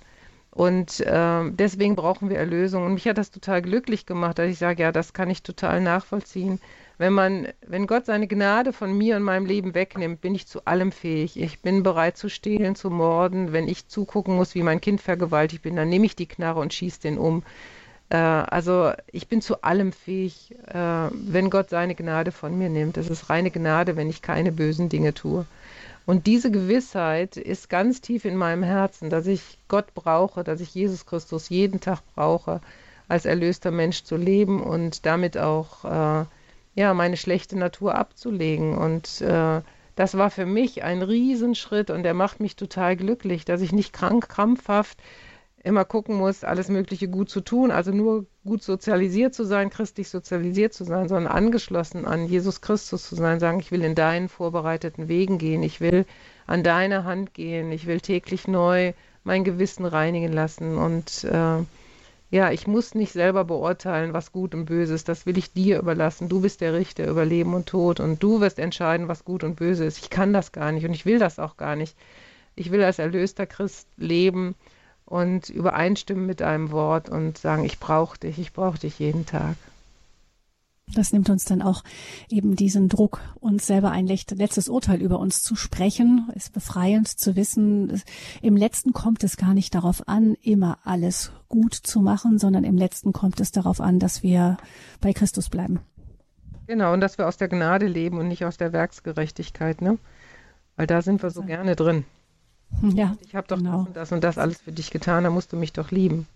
S2: Und äh, deswegen brauchen wir Erlösung. Und mich hat das total glücklich gemacht, dass ich sage, ja, das kann ich total nachvollziehen. Wenn man, wenn Gott seine Gnade von mir und meinem Leben wegnimmt, bin ich zu allem fähig. Ich bin bereit zu stehlen, zu morden. Wenn ich zugucken muss, wie mein Kind vergewaltigt bin, dann nehme ich die Knarre und schieße den um. Äh, also ich bin zu allem fähig, äh, wenn Gott seine Gnade von mir nimmt. Es ist reine Gnade, wenn ich keine bösen Dinge tue. Und diese Gewissheit ist ganz tief in meinem Herzen, dass ich Gott brauche, dass ich Jesus Christus jeden Tag brauche, als erlöster Mensch zu leben und damit auch äh, ja, meine schlechte Natur abzulegen. Und äh, das war für mich ein Riesenschritt und der macht mich total glücklich, dass ich nicht krank, krampfhaft immer gucken muss, alles Mögliche gut zu tun, also nur gut sozialisiert zu sein, christlich sozialisiert zu sein, sondern angeschlossen an Jesus Christus zu sein, sagen, ich will in deinen vorbereiteten Wegen gehen, ich will an deine Hand gehen, ich will täglich neu mein Gewissen reinigen lassen und äh, ja, ich muss nicht selber beurteilen, was gut und böse ist. Das will ich dir überlassen. Du bist der Richter über Leben und Tod und du wirst entscheiden, was gut und böse ist. Ich kann das gar nicht und ich will das auch gar nicht. Ich will als erlöster Christ leben und übereinstimmen mit einem Wort und sagen, ich brauche dich, ich brauche dich jeden Tag.
S1: Das nimmt uns dann auch eben diesen Druck, uns selber ein letztes Urteil über uns zu sprechen. Ist befreiend zu wissen, im letzten kommt es gar nicht darauf an, immer alles gut zu machen, sondern im letzten kommt es darauf an, dass wir bei Christus bleiben.
S2: Genau, und dass wir aus der Gnade leben und nicht aus der Werksgerechtigkeit, ne? Weil da sind wir so gerne drin. Ja, ich habe doch genau. das und das und das alles für dich getan, da musst du mich doch lieben.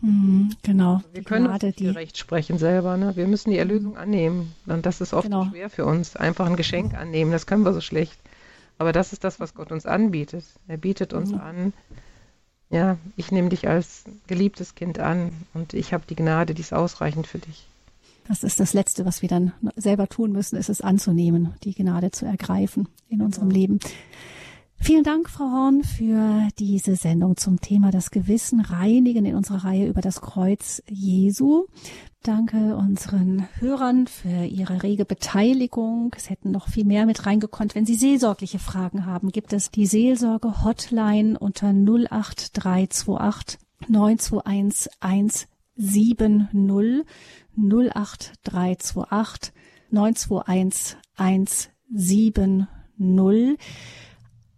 S1: Mhm, genau.
S2: Also wir können Gnade, uns nicht gerecht sprechen selber. Ne? Wir müssen die Erlösung annehmen. Und das ist oft genau. schwer für uns. Einfach ein Geschenk annehmen, das können wir so schlecht. Aber das ist das, was Gott uns anbietet. Er bietet uns mhm. an, ja, ich nehme dich als geliebtes Kind an und ich habe die Gnade, die ist ausreichend für dich.
S1: Das ist das Letzte, was wir dann selber tun müssen, ist es anzunehmen, die Gnade zu ergreifen in unserem genau. Leben. Vielen Dank, Frau Horn, für diese Sendung zum Thema das Gewissen reinigen in unserer Reihe über das Kreuz Jesu. Danke unseren Hörern für ihre rege Beteiligung. Es hätten noch viel mehr mit reingekonnt. Wenn Sie seelsorgliche Fragen haben, gibt es die Seelsorge Hotline unter 08328 921 170 08328 921 170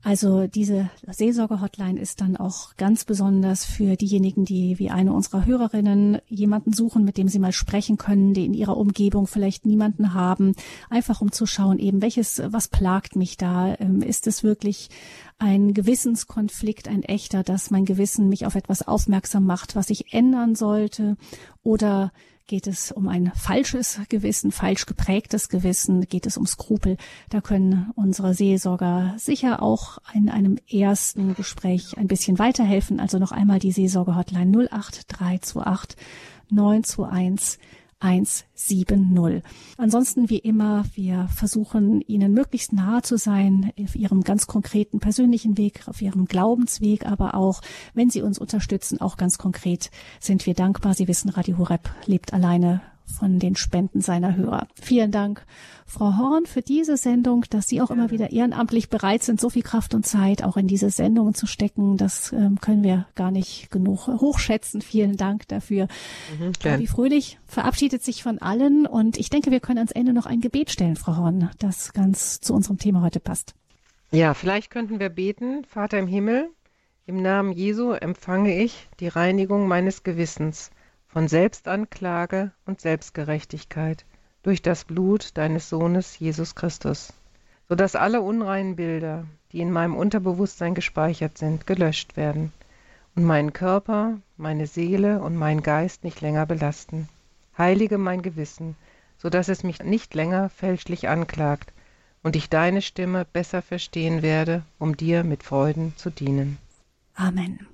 S1: also diese Seelsorge-Hotline ist dann auch ganz besonders für diejenigen, die wie eine unserer Hörerinnen jemanden suchen, mit dem sie mal sprechen können, die in ihrer Umgebung vielleicht niemanden haben, einfach um zu schauen, eben welches, was plagt mich da? Ähm, ist es wirklich ein Gewissenskonflikt, ein echter, dass mein Gewissen mich auf etwas aufmerksam macht, was ich ändern sollte? Oder Geht es um ein falsches Gewissen, falsch geprägtes Gewissen? Geht es um Skrupel? Da können unsere Seelsorger sicher auch in einem ersten Gespräch ein bisschen weiterhelfen. Also noch einmal die Seelsorge-Hotline 08328 921 170. Ansonsten wie immer, wir versuchen Ihnen möglichst nahe zu sein auf Ihrem ganz konkreten persönlichen Weg, auf Ihrem Glaubensweg, aber auch, wenn Sie uns unterstützen, auch ganz konkret sind wir dankbar. Sie wissen, Radio Horeb lebt alleine von den Spenden seiner Hörer. Vielen Dank, Frau Horn, für diese Sendung, dass Sie auch immer wieder ehrenamtlich bereit sind, so viel Kraft und Zeit auch in diese Sendungen zu stecken. Das ähm, können wir gar nicht genug hochschätzen. Vielen Dank dafür. Mhm, Gabi Fröhlich verabschiedet sich von allen und ich denke, wir können ans Ende noch ein Gebet stellen, Frau Horn, das ganz zu unserem Thema heute passt.
S2: Ja, vielleicht könnten wir beten, Vater im Himmel, im Namen Jesu empfange ich die Reinigung meines Gewissens von Selbstanklage und Selbstgerechtigkeit durch das Blut deines Sohnes Jesus Christus, so dass alle unreinen Bilder, die in meinem Unterbewusstsein gespeichert sind, gelöscht werden und meinen Körper, meine Seele und meinen Geist nicht länger belasten. Heilige mein Gewissen, so dass es mich nicht länger fälschlich anklagt und ich deine Stimme besser verstehen werde, um dir mit Freuden zu dienen.
S1: Amen.